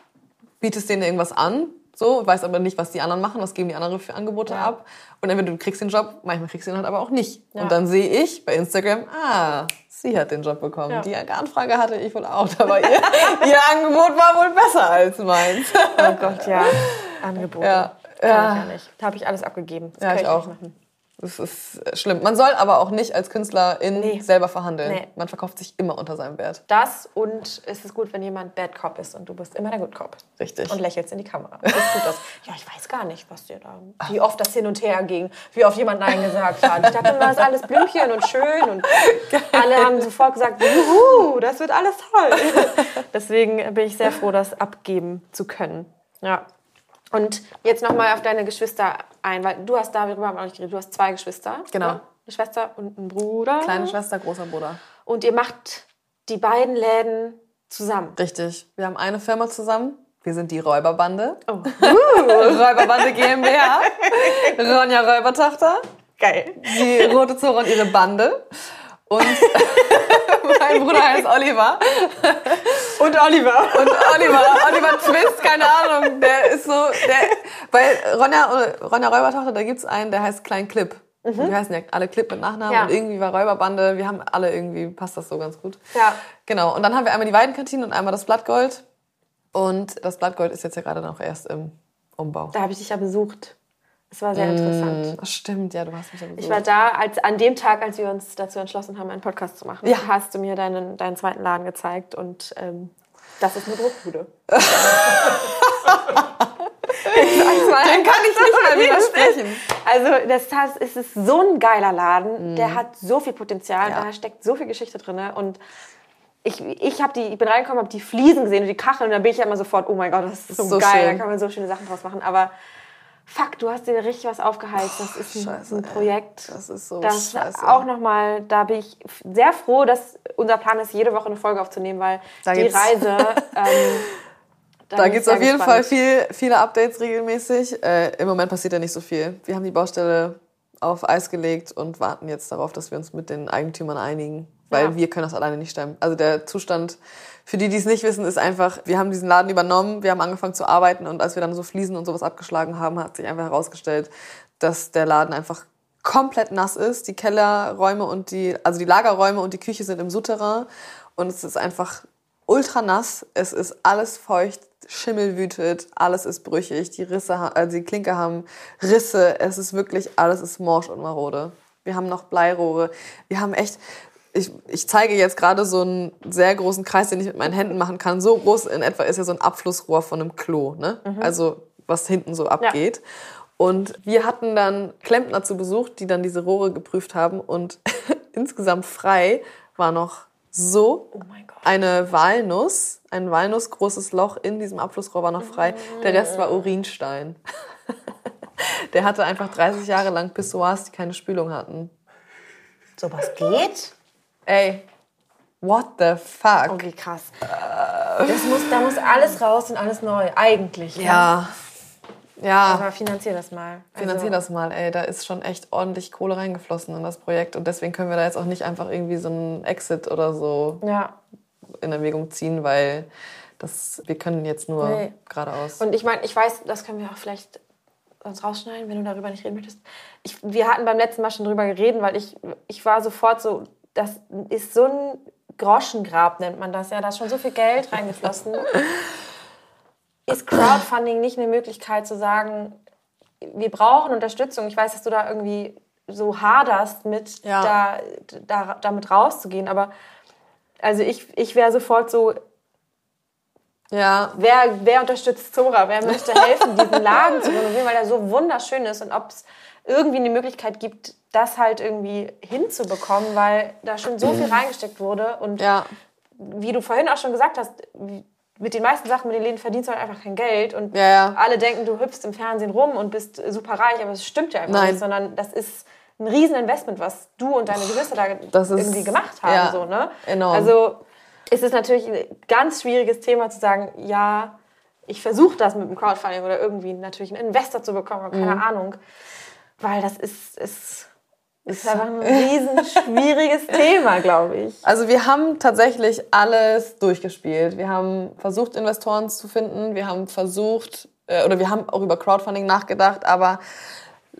bietest denen irgendwas an, so, weißt aber nicht, was die anderen machen, was geben die anderen für Angebote Ja. ab. Und entweder du kriegst den Job, manchmal kriegst du ihn halt aber auch nicht. Ja. Und dann sehe ich bei Instagram, ah, sie hat den Job bekommen. Ja. Die Anfrage hatte ich wohl auch, aber ihr, ihr Angebot war wohl besser als meins. Oh Gott, ja. Angebote. Ja. Kann Ja. ich ja nicht. Da habe ich alles abgegeben. Das Ja, kann ich auch. machen. Das ist schlimm. Man soll aber auch nicht als Künstlerin Nee. selber verhandeln. Nee. Man verkauft sich immer unter seinem Wert. Das und es ist gut, wenn jemand Bad Cop ist und du bist immer der Good Cop. Richtig. Und lächelst in die Kamera. Das ist gut, das. Ja, ich weiß gar nicht, was dir da, wie oft das hin und her ging, wie oft jemand Nein gesagt hat. Ich dachte, das ist alles Blümchen und schön und alle haben sofort gesagt, juhu, das wird alles toll. Deswegen bin ich sehr froh, das abgeben zu können. Ja. Und jetzt nochmal auf deine Geschwister ein, weil du hast darüber haben wir noch nicht geredet, du hast zwei Geschwister. Genau. Ne? Eine Schwester und einen Bruder. Kleine Schwester, großer Bruder. Und ihr macht die beiden Läden zusammen. Richtig. Wir haben eine Firma zusammen. Wir sind die Räuberbande. Oh. Räuberbande GmbH. Ronja Räubertochter. Geil. Die Rote Zora und ihre Bande. Und mein Bruder heißt Oliver. Und Oliver. Und Oliver, Oliver Twist, keine Ahnung, der ist so, der, bei Ronja, Ronja Räubertochter, da gibt's einen, der heißt Klein Clip. Und Wir heißen ja alle Clip mit Nachnamen Ja. und irgendwie war Räuberbande, wir haben alle irgendwie, passt das so ganz gut. Ja. Genau, und dann haben wir einmal die Weidenkantine und einmal das Blattgold. Und das Blattgold ist jetzt ja gerade noch erst im Umbau. Da habe ich dich ja besucht. Es war sehr interessant. Das stimmt, ja, du hast mich ja besucht. Ich war da, als, an dem Tag, als wir uns dazu entschlossen haben, einen Podcast zu machen, Ja. hast du mir deinen, deinen zweiten Laden gezeigt und ähm, das ist eine Bruchbude. Den kann ich nicht mehr widersprechen. Also das heißt, es ist so ein geiler Laden, der hat so viel Potenzial. Ja. da steckt so viel Geschichte drin und ich, ich, hab die, ich bin reingekommen, habe die Fliesen gesehen und die Kacheln und dann bin ich ja immer sofort, oh mein Gott, das ist so, so geil, schön. da kann man so schöne Sachen draus machen. Aber fuck, du hast dir richtig was aufgeheizt. Das ist ein, Scheiße, ein ey. Projekt. Das ist so Das scheiße. auch nochmal, da bin ich sehr froh, dass unser Plan ist, jede Woche eine Folge aufzunehmen, weil Da die Reise. Ähm, Da gibt's sehr auf jeden gespannt. Fall viel, viele Updates regelmäßig. Äh, Im Moment passiert ja nicht so viel. Wir haben die Baustelle auf Eis gelegt und warten jetzt darauf, dass wir uns mit den Eigentümern einigen, weil Ja. wir können das alleine nicht stemmen. Also der Zustand, für die, die es nicht wissen, ist einfach, wir haben diesen Laden übernommen, wir haben angefangen zu arbeiten und als wir dann so Fliesen und sowas abgeschlagen haben, hat sich einfach herausgestellt, dass der Laden einfach komplett nass ist. Die Kellerräume und die, also die Lagerräume und die Küche sind im Souterrain und es ist einfach ultra nass. Es ist alles feucht, Schimmel wütet, alles ist brüchig, die Risse, also die Klinke haben Risse. Es ist wirklich, alles ist morsch und marode. Wir haben noch Bleirohre. Wir haben echt, ich, ich zeige jetzt gerade so einen sehr großen Kreis, den ich mit meinen Händen machen kann. So groß in etwa ist ja so ein Abflussrohr von einem Klo, ne? Also was hinten so abgeht. Und wir hatten dann Klempner zu Besuch, die dann diese Rohre geprüft haben und insgesamt frei war noch so Oh eine Walnuss, ein walnussgroßes Loch in diesem Abflussrohr war noch frei. Der Rest war Urinstein. Der hatte einfach 30 Jahre lang Pissoirs, die keine Spülung hatten. Sowas geht? Ey, what the fuck? Okay, krass. Das muss, da muss alles raus und alles neu, eigentlich. ne? Ja, ja. Aber finanzier das mal. Also, Finanzier das mal, ey. Da ist schon echt ordentlich Kohle reingeflossen in das Projekt. Und deswegen können wir da jetzt auch nicht einfach irgendwie so einen Exit oder so Ja. in Erwägung ziehen, weil das, wir können jetzt nur Nee. geradeaus. Und ich meine, ich weiß, das können wir auch vielleicht sonst rausschneiden, wenn du darüber nicht reden möchtest. Ich, wir hatten beim letzten Mal schon drüber geredet, weil ich, ich war sofort so, das ist so ein Groschengrab, nennt man das ja. Da ist schon so viel Geld reingeflossen. ist Crowdfunding nicht eine Möglichkeit zu sagen, wir brauchen Unterstützung. Ich weiß, dass du da irgendwie so haderst mit, Ja. da, da, damit rauszugehen, aber also ich, ich wäre sofort so, Ja, wer, wer unterstützt Zora? Wer möchte helfen, diesen Laden zu renovieren, weil er so wunderschön ist und ob es irgendwie eine Möglichkeit gibt, das halt irgendwie hinzubekommen, weil da schon so viel reingesteckt wurde und ja. wie du vorhin auch schon gesagt hast, mit den meisten Sachen, mit den Läden verdienst du halt einfach kein Geld und Ja, ja. alle denken, du hüpfst im Fernsehen rum und bist super reich, aber es stimmt ja einfach Nein. nicht, sondern das ist ein Rieseninvestment, was du und deine Geschwister da Das ist- irgendwie gemacht haben. ja, so, ne? enorm. Also ist es natürlich ein ganz schwieriges Thema zu sagen, ja, ich versuche das mit dem Crowdfunding oder irgendwie natürlich einen Investor zu bekommen, oder keine Mhm. Ahnung, weil das ist, ist, ist einfach ein riesen schwieriges Thema, glaube ich. Also wir haben tatsächlich alles durchgespielt. Wir haben versucht, Investoren zu finden. Wir haben versucht, äh, oder wir haben auch über Crowdfunding nachgedacht, aber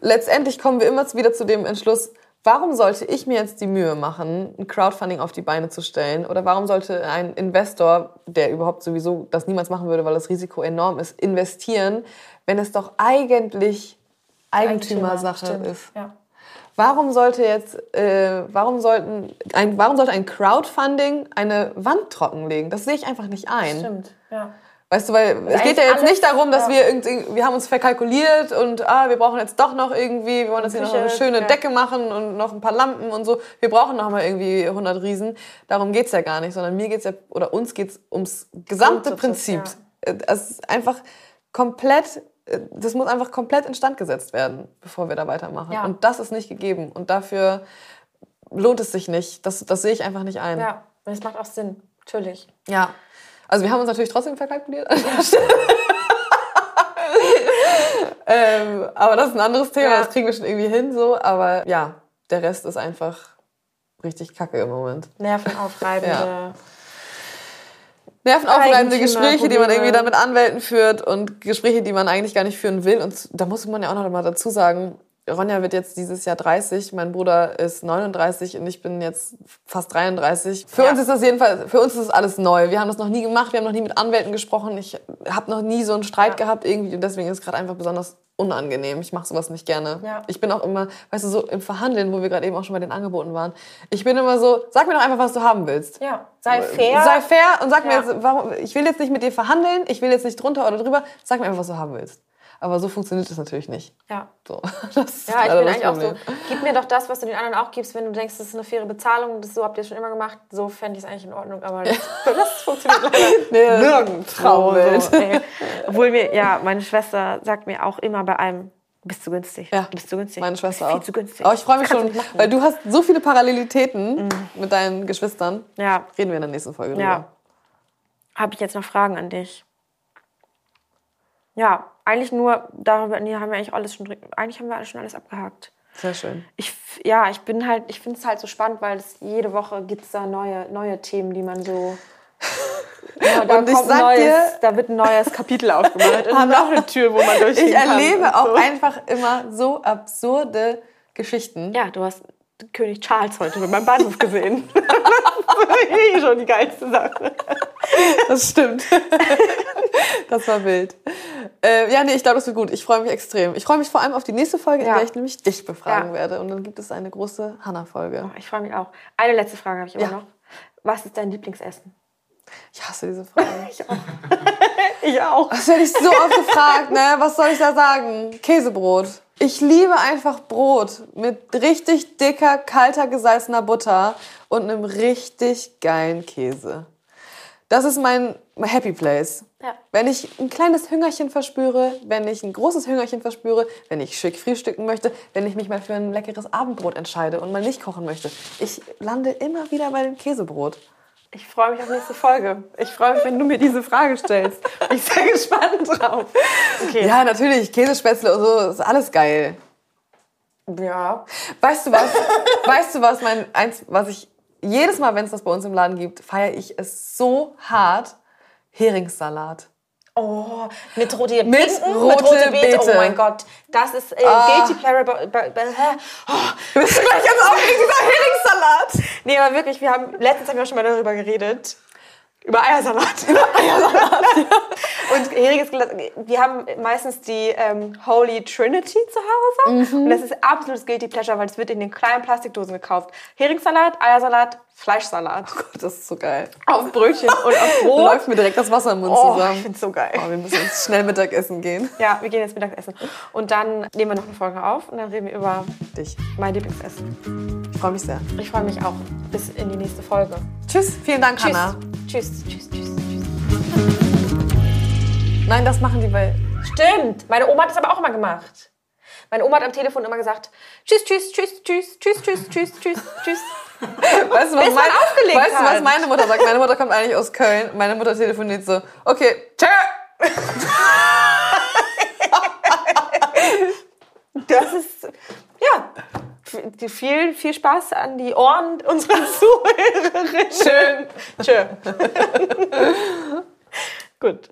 letztendlich kommen wir immer wieder zu dem Entschluss, warum sollte ich mir jetzt die Mühe machen, ein Crowdfunding auf die Beine zu stellen? Oder warum sollte ein Investor, der überhaupt sowieso das niemals machen würde, weil das Risiko enorm ist, investieren, wenn es doch eigentlich Eigentümersache Stimmt. ist? Ja. Warum sollte jetzt, äh, warum sollten, ein, warum sollte ein Crowdfunding eine Wand trockenlegen? Das sehe ich einfach nicht ein. Stimmt, ja. Weißt du, weil es geht ja jetzt nicht alles- darum, dass ja. wir irgendwie, wir haben uns verkalkuliert und ah, wir brauchen jetzt doch noch irgendwie, wir wollen jetzt hier noch eine schöne ja. Decke machen und noch ein paar Lampen und so. Wir brauchen noch mal irgendwie 100 Riesen. Darum geht's ja gar nicht, sondern mir geht's ja, oder uns geht's ums gesamte Prinzip. ja. Äh, Es ist einfach komplett, das muss einfach komplett instand gesetzt werden, bevor wir da weitermachen. Ja. Und das ist nicht gegeben. Und dafür lohnt es sich nicht. Das, das sehe ich einfach nicht ein. Ja, das macht auch Sinn, natürlich. Ja. Also wir haben uns natürlich trotzdem verkalkuliert. ähm, aber das ist ein anderes Thema, Ja. das kriegen wir schon irgendwie hin so. Aber ja, der Rest ist einfach richtig kacke im Moment. Nervenaufreibende. Nervenaufreibende Gespräche, die man irgendwie da mit Anwälten führt und Gespräche, die man eigentlich gar nicht führen will. Und da muss man ja auch noch mal dazu sagen, Ronja wird jetzt dieses Jahr 30, mein Bruder ist 39 und ich bin jetzt fast 33. Für Ja. uns ist das jedenfalls, für uns ist das alles neu. Wir haben das noch nie gemacht, wir haben noch nie mit Anwälten gesprochen. Ich habe noch nie so einen Streit Ja. gehabt irgendwie und deswegen ist es gerade einfach besonders unangenehm. Ich mache sowas nicht gerne. Ja. Ich bin auch immer, weißt du, so im Verhandeln, wo wir gerade eben auch schon bei den Angeboten waren. Ich bin immer so, sag mir doch einfach, was du haben willst. Ja, sei fair. Sei fair und sag mir Ja. jetzt, warum, ich will jetzt nicht mit dir verhandeln, ich will jetzt nicht drunter oder drüber, sag mir einfach, was du haben willst. Aber so funktioniert das natürlich nicht. ja. So, Ja, ich bin eigentlich auch so, gib mir doch das, was du den anderen auch gibst, wenn du denkst, das ist eine faire Bezahlung, das so habt ihr es schon immer gemacht, so fände ich es eigentlich in Ordnung, aber das, das funktioniert leider Nee, nirgendwo. Traumwelt. So. Obwohl mir, ja, meine Schwester sagt mir auch immer bei einem, du bist zu günstig. Ja, du bist zu günstig. Meine Schwester Viel auch. zu günstig. Aber ich freue mich schon, weil du hast so viele Parallelitäten mit deinen Geschwistern. Ja, Reden wir in der nächsten Folge ja. drüber. Habe ich jetzt noch Fragen an dich? Ja, eigentlich nur, darüber nee, haben wir eigentlich alles schon, eigentlich haben wir alles schon alles abgehakt. Sehr schön. Ich, ja, ich bin halt, ich finde es halt so spannend, weil es jede Woche gibt es da neue, neue Themen, die man so. Ja, da Und ich kommt neues, dir- da wird ein neues Kapitel aufgemacht. Und noch eine Tür, wo man durchgehen Ich kann. erlebe und auch so. einfach immer so absurde Geschichten. Ja, du hast König Charles heute mit meinem Bahnhof gesehen. das ist schon die geilste Sache. Das stimmt. das war wild. Äh, ja, nee, ich glaube, das wird gut. Ich freue mich extrem. Ich freue mich vor allem auf die nächste Folge, in Ja. der ich nämlich dich befragen Ja. werde. Und dann gibt es eine große Hannah-Folge. Ich freue mich auch. Eine letzte Frage habe ich immer Ja. noch. Was ist dein Lieblingsessen? Ich hasse diese Frage. Ich auch. Das werde ich so oft gefragt, ne? Was soll ich da sagen? Käsebrot. Ich liebe einfach Brot mit richtig dicker, kalter, gesalzener Butter und einem richtig geilen Käse. Das ist mein Happy Place. Ja. Wenn ich ein kleines Hüngerchen verspüre, wenn ich ein großes Hüngerchen verspüre, wenn ich schick frühstücken möchte, wenn ich mich mal für ein leckeres Abendbrot entscheide und mal nicht kochen möchte. Ich lande immer wieder bei dem Käsebrot. Ich freue mich auf nächste Folge. Ich freue mich, wenn du mir diese Frage stellst. Ich bin sehr gespannt drauf. Okay. Ja, natürlich, Käsespätzle und so, ist alles geil. Ja. Weißt du was? weißt du was? Mein eins, was ich jedes Mal, wenn es das bei uns im Laden gibt, feiere ich es so hart. Heringssalat. Oh, mit rote Mit Beeten, rote Beete. Oh mein Gott, das ist äh, Ah. Guilty Pleasure. Oh, Du bist gleich ganz aufgeregt, dieser Heringssalat. nee, aber wirklich, wir haben letztens haben wir schon mal darüber geredet. Über Eiersalat. Über Eiersalat. und heriges Glas. Wir haben meistens die ähm, Holy Trinity zu Hause. Und das ist absolutes Guilty Pleasure, weil es wird in den kleinen Plastikdosen gekauft. Heringssalat, Eiersalat, Fleischsalat. Oh Gott, das ist so geil. Auf Brötchen und auf Brot. läuft mir direkt das Wasser im Mund Oh, zusammen. ich find's so geil. Oh, wir müssen jetzt schnell Mittagessen gehen. Ja, wir gehen jetzt Mittagessen. Und dann nehmen wir noch eine Folge auf und dann reden wir über Dich. mein Lieblingsessen. Ich freue mich sehr. Ich freue mich auch. Bis in die nächste Folge. Tschüss. Vielen Dank, Tschüss. Hannah. Tschüss, tschüss, tschüss, tschüss. Nein, das machen die bei. Stimmt. Meine Oma hat das aber auch immer gemacht. Meine Oma hat am Telefon immer gesagt, tschüss, tschüss, tschüss, tschüss, tschüss, tschüss, tüss, tschüss, tschüss. Weißt du, was, man aufgelegt weißt du, was meine Mutter sagt? Meine Mutter kommt eigentlich aus Köln. Meine Mutter telefoniert so: Okay, tschö. Das ist, ja, viel, viel Spaß an die Ohren unserer Zuhörerinnen. Schön. Tschö. Gut.